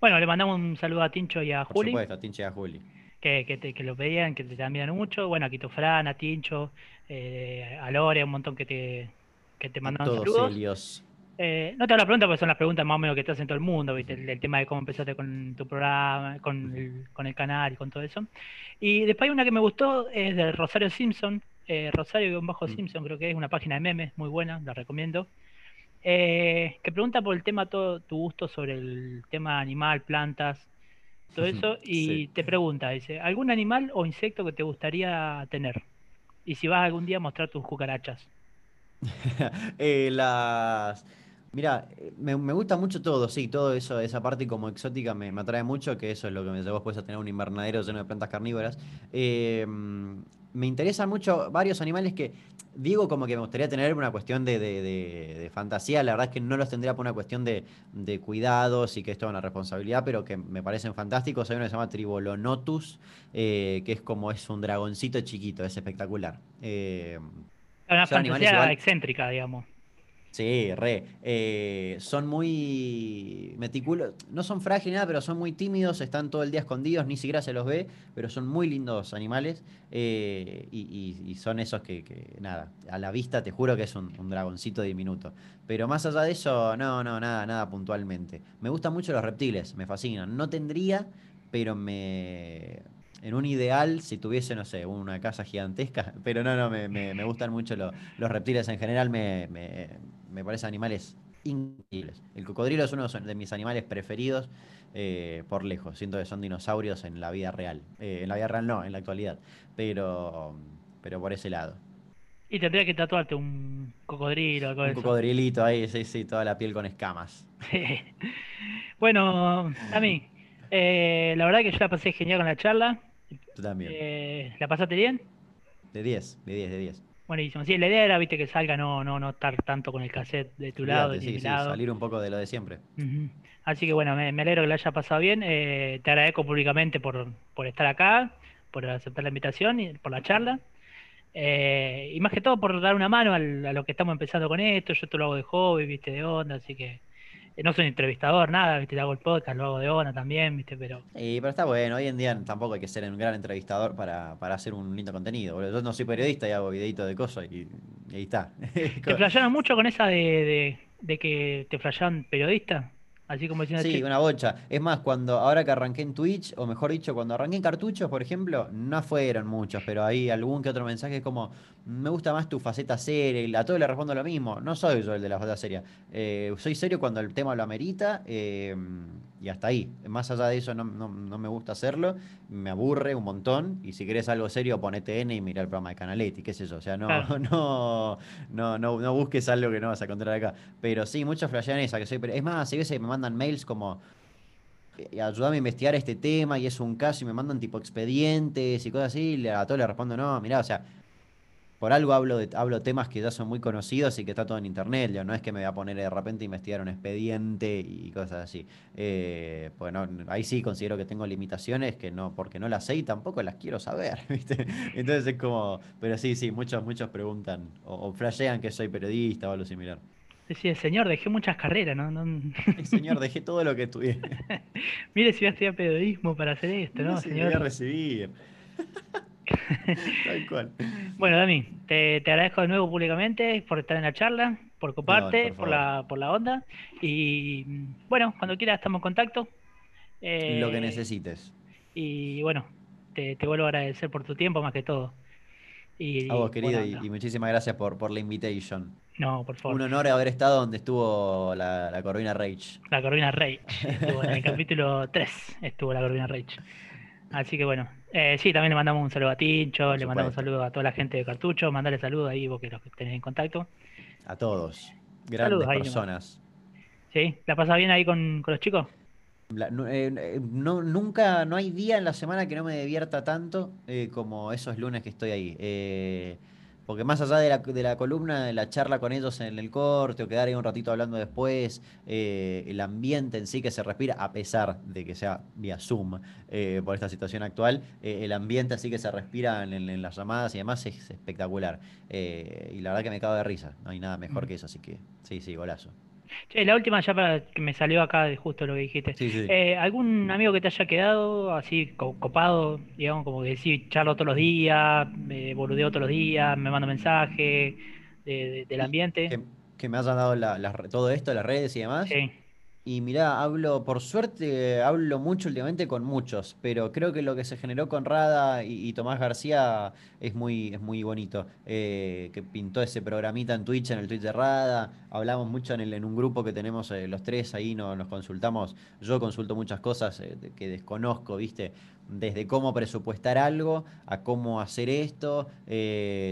Bueno, le mandamos un saludo a Tincho y a Por Juli, supuesto, Tinche y a Juli. que, que, te- que lo pedían, que te admiran mucho. Bueno, a Quito Fran, a Tincho, eh, a Lore, un montón que te, que te A mandan todos saludos. ellos. Eh, no te hago la pregunta porque son las preguntas más o menos que te hacen todo el mundo, ¿viste? El, el tema de cómo empezaste con tu programa, con el, con el canal y con todo eso. Y después hay una que me gustó, es de Rosario Simpson, eh, Rosario-Bajo Mm. Simpson, creo que es una página de memes muy buena, la recomiendo. Eh, que pregunta por el tema, todo tu gusto sobre el tema animal, plantas, todo eso, *laughs* y Sí. te pregunta, dice, ¿algún animal o insecto que te gustaría tener? Y si vas algún día a mostrar tus cucarachas. *laughs* Eh, las. Mira, eh, me, me gusta mucho todo, sí, todo eso, esa parte como exótica me, me atrae mucho, que eso es lo que me llevó después a tener un invernadero lleno de plantas carnívoras. Eh, me interesan mucho varios animales que digo como que me gustaría tener una cuestión de, de- de- de fantasía, la verdad es que no los tendría por una cuestión de, de cuidados y que esto es una responsabilidad, pero que me parecen fantásticos. Hay uno que se llama Tribolonotus, eh, que es como es un dragoncito chiquito, es espectacular. Eh, Una animales fantasía igual- excéntrica, digamos. Sí, re. Eh, son muy meticulosos, no son frágiles nada, pero son muy tímidos, están todo el día escondidos, ni siquiera se los ve, pero son muy lindos animales eh, y, y- y son esos que, nada, a la vista te juro que es un dragoncito diminuto. Pero más allá de eso, no, no, nada, nada puntualmente. Me gustan mucho los reptiles, me fascinan. No tendría, pero me... En un ideal, si tuviese, no sé, una casa gigantesca, pero no, no, me, me- me gustan mucho lo- los reptiles en general, me, me, me parecen animales increíbles. El cocodrilo es uno de mis animales preferidos eh, por lejos. Siento que son dinosaurios en la vida real. Eh, en la vida real no, en la actualidad. Pero, pero por ese lado. Y tendría que tatuarte un cocodrilo, algo Un eso. cocodrilito ahí, sí, sí, toda la piel con escamas. *laughs* Bueno, a mí, eh, la verdad que yo la pasé genial con la charla. Tú también. Eh, ¿la pasaste bien? De 10, de 10, de 10. Buenísimo. Sí, la idea era, viste, que salga, no, no, no estar tanto con el cassette de tu lado de sí, mi sí, lado. salir un poco de lo de siempre. Así que bueno, me, me alegro que la haya pasado bien. Eh, te agradezco públicamente por, por estar acá, por aceptar la invitación y por la charla. Eh, y más que todo por dar una mano al- a lo que estamos empezando con esto. Yo esto lo hago de hobby, viste, de onda, así que no soy entrevistador, nada, viste, hago el podcast, lo hago de onda también, viste, pero Y, pero está bueno, hoy en día tampoco hay que ser un gran entrevistador para, para hacer un lindo contenido. Yo no soy periodista y hago videitos de cosas y, y ahí está. *laughs* te flashearon mucho con esa de, de, de que te flasheaban periodista, así como diciendo, Sí, "Che, una bocha. Es más, cuando ahora que arranqué en Twitch, o mejor dicho, cuando arranqué en cartuchos, por ejemplo, no fueron muchos, pero hay algún que otro mensaje como, me gusta más tu faceta seria, a todos le respondo lo mismo. No soy yo el de la faceta seria. Eh, soy serio cuando el tema lo amerita, eh, y hasta ahí. Más allá de eso, no, no- no me gusta hacerlo, me aburre un montón, y si querés algo serio, ponete N y mira el programa de Canaletti, qué sé yo. O sea, no, *laughs* no, no, no, no busques algo que no vas a encontrar acá. Pero sí, muchos flashean esa, que soy... Es más, hay veces que me mandan mails como eh, ayúdame a investigar este tema y es un caso y me mandan tipo expedientes y cosas así, y a todos le respondo, no, mirá, o sea, por algo hablo de hablo temas que ya son muy conocidos y que está todo en internet, ya no es que me voy a poner de repente a investigar un expediente y cosas así. Eh, pues ahí sí considero que tengo limitaciones que no, porque no las sé y tampoco las quiero saber, *laughs* ¿viste? Entonces es como, pero sí, sí, muchos, muchos preguntan o, o flashean que soy periodista o algo similar. decía, señor, dejé muchas carreras, ¿no? no Señor, dejé todo lo que estudié. *laughs* mire si voy a estudiar periodismo para hacer esto, ¿no, si me voy a señor? recibir. *laughs* Tal cual. Bueno, Dami, te, te agradezco de nuevo públicamente por estar en la charla, por coparte, por por la, por la onda. Y bueno, cuando quieras estamos en contacto. Lo que necesites. Y bueno, te, vuelvo a agradecer por tu tiempo más que todo. Y, a vos, querido, y, muchísimas gracias por, por la invitation. No, por favor. Un honor haber estado donde estuvo la, la Corvina Rage. La Corvina Rage. *laughs* Estuvo en el capítulo 3, estuvo la Corvina Rage. Así que bueno, eh, sí, también le mandamos un saludo a Tincho, le mandamos un saludo a toda la gente de Cartucho, mandale saludos ahí vos que los tenés en contacto. A todos, grandes personas. ¿Sí? ¿La pasas bien ahí con, con los chicos? Eh, eh, no, nunca, no hay día en la semana que no me divierta tanto eh, como esos lunes que estoy ahí. Porque más allá de la, de la, columna, de la charla con ellos en el corte o quedar ahí un ratito hablando después, el ambiente en sí que se respira, a pesar de que sea vía Zoom por esta situación actual, el ambiente así que se respira en, las llamadas y demás es espectacular. y la verdad que me cago de risa, no hay nada mejor que eso, así que sí, sí, golazo la última ya para que me salió acá de justo lo que dijiste. Eh, ¿Algún amigo que te haya quedado así copado, digamos, como que decir, charlo todos los días, me boludeo todos los días, me mando mensaje del ambiente? Que, me hayan dado todo esto, las redes y demás. Sí. Y mirá, hablo, por suerte, hablo mucho últimamente con muchos, pero creo que lo que se generó con Rada y, Tomás García es muy, es muy bonito. Eh, que pintó ese programita en Twitch, en el Twitch de Rada. Hablamos mucho en, el, en un grupo que tenemos eh, los tres, ahí no, nos consultamos. Yo consulto muchas cosas eh, que desconozco, ¿viste? desde cómo presupuestar algo a cómo hacer esto,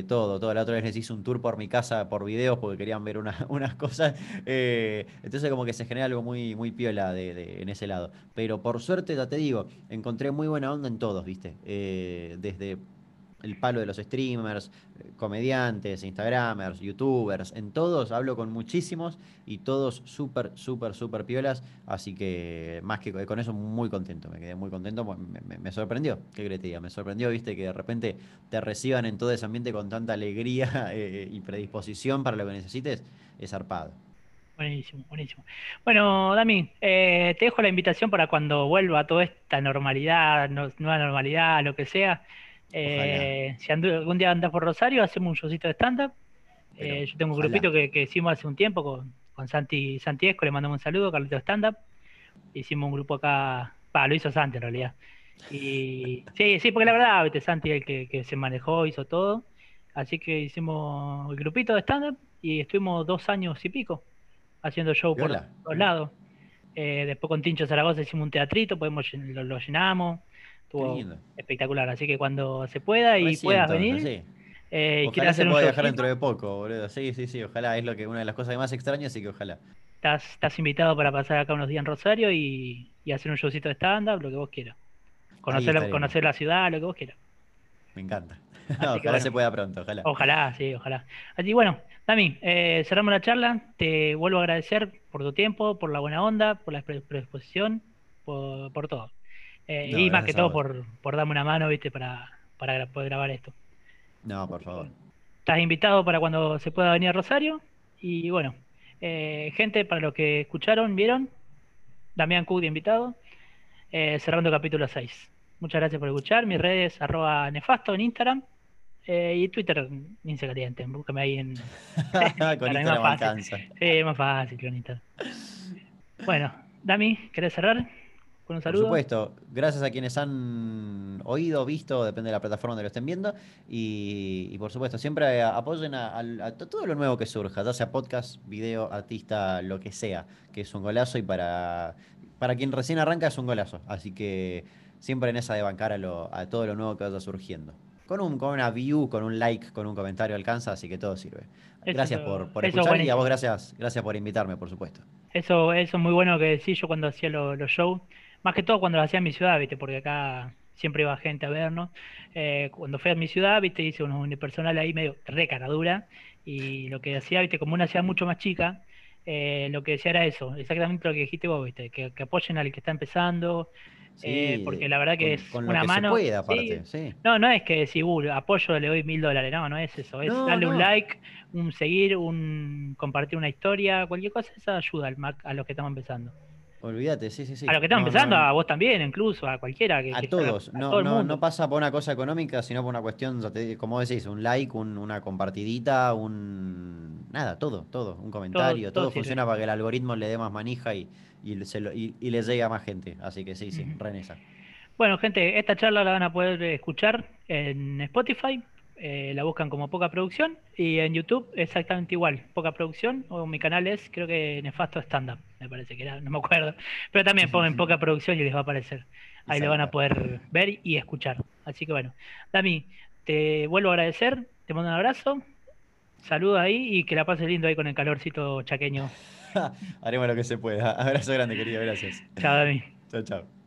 todo, todo. La otra vez les hice un tour por mi casa por videos porque querían ver *laughs* unas cosas. Entonces como que se genera algo muy, muy piola de, en ese lado. Pero por suerte, ya te digo, encontré muy buena onda en todos, ¿viste? Desde el palo de los streamers, comediantes, instagramers, youtubers, en todos hablo con muchísimos y todos súper, súper, súper piolas, así que más que con eso muy contento, me quedé muy contento, me, sorprendió, qué crees me sorprendió, viste, que de repente te reciban en todo ese ambiente con tanta alegría *laughs* eh, y predisposición para lo que necesites, es zarpado. Buenísimo, buenísimo. Bueno, Dami, eh, te dejo la invitación para cuando vuelva toda esta normalidad, nueva normalidad, lo que sea, eh, si algún día andas por Rosario, hacemos un showcito de stand-up. Eh, yo tengo un grupito que, hicimos hace un tiempo con, con Santi Santiesco, le mandamos un saludo, Carlito Stand Up. Hicimos un grupo acá, pa, lo hizo Santi en realidad. Y sí, sí, porque la verdad, ¿viste? Santi el que, se manejó, hizo todo. Así que hicimos el grupito de stand-up y estuvimos dos años y pico haciendo show por todos lados. Eh, después con Tincho Zaragoza hicimos un teatrito, podemos, lo llenamos espectacular. Así que cuando se pueda y puedas venir. Eh, ojalá se pueda viajar dentro de poco, boludo. Sí, sí, sí, ojalá. Es lo que una de las cosas más extrañas, así que ojalá. Estás, estás invitado para pasar acá unos días en Rosario y, hacer un showcito de stand-up, lo que vos quieras. Conocer, conocer la ciudad, lo que vos quieras. Me encanta. *laughs* ojalá se pueda pronto, ojalá. Ojalá, sí, ojalá. Así bueno, Dami, eh, cerramos la charla. Te vuelvo a agradecer por tu tiempo, por la buena onda, por la predisposición, por, por todo. Eh, y más que todo por, por, darme una mano, viste, para, para poder grabar esto. No, por favor. Estás invitado para cuando se pueda venir a Rosario. Y bueno, eh, gente, para los que escucharon, vieron, Damián de invitado, eh, cerrando capítulo 6. Muchas gracias por escuchar. Mis redes, arroba nefasto en Instagram. y Twitter, ni se calienten, búscame ahí en. *laughs* con *laughs* Instagram más fácil. Sí, más fácil con Instagram. Bueno, Dami, ¿querés cerrar? Por supuesto, gracias a quienes han oído, visto, depende de la plataforma donde lo estén viendo. Y, por supuesto, siempre apoyen a, todo lo nuevo que surja, ya sea podcast, video, artista, lo que sea, que es un golazo y para, para quien recién arranca es un golazo. Así que siempre en esa de bancar a, todo lo nuevo que vaya surgiendo. Con, un, con una view, con un like, con un comentario alcanza, así que todo sirve. Gracias por, por escuchar y a vos gracias, gracias por invitarme, por supuesto. Eso, eso es muy bueno que decís yo cuando hacía los shows más que todo cuando lo hacía en mi ciudad, ¿viste? Porque acá siempre iba gente a vernos. Eh, cuando fui a mi ciudad, ¿viste? Hice unos unipersonal ahí medio re dura. Y lo que hacía, ¿viste? Como una ciudad mucho más chica, eh, lo que decía era eso, exactamente lo que dijiste vos, ¿viste? Que, apoyen al que está empezando. Eh, porque la verdad que es una mano. No, no es que decir, uh, apoyo, le doy mil dólares, no, no es eso. Es darle un like, un seguir, un compartir una historia, cualquier cosa, esa ayuda al, a los que estamos empezando. Olvídate, sí, sí, sí. A lo que están No, empezando, no, a vos también, incluso, a cualquiera. Que, A que todos, a no, todo no, pasa por una cosa económica, sino por una cuestión, como decís, un like, un- una compartidita, un... Nada, todo, todo, un comentario, todo funciona para que el algoritmo le dé más manija y, y, se lo- y- y le llegue a más gente. Así que sí, sí, esa. Bueno, gente, esta charla la van a poder escuchar en Spotify, eh, la buscan como Poca Producción, y en YouTube exactamente igual, Poca Producción, o mi canal es, creo que Nefasto Stand Up, me parece que era, no me acuerdo, pero también ponen Poca Producción y les va a aparecer. Ahí lo van a poder ver y escuchar. Así que bueno, Dami, te vuelvo a agradecer, te mando un abrazo, saludos ahí y que la pases lindo ahí con el calorcito chaqueño. *laughs* Haremos lo que se pueda. Abrazo grande, querido, gracias. Chao, Dami. Chao, chao.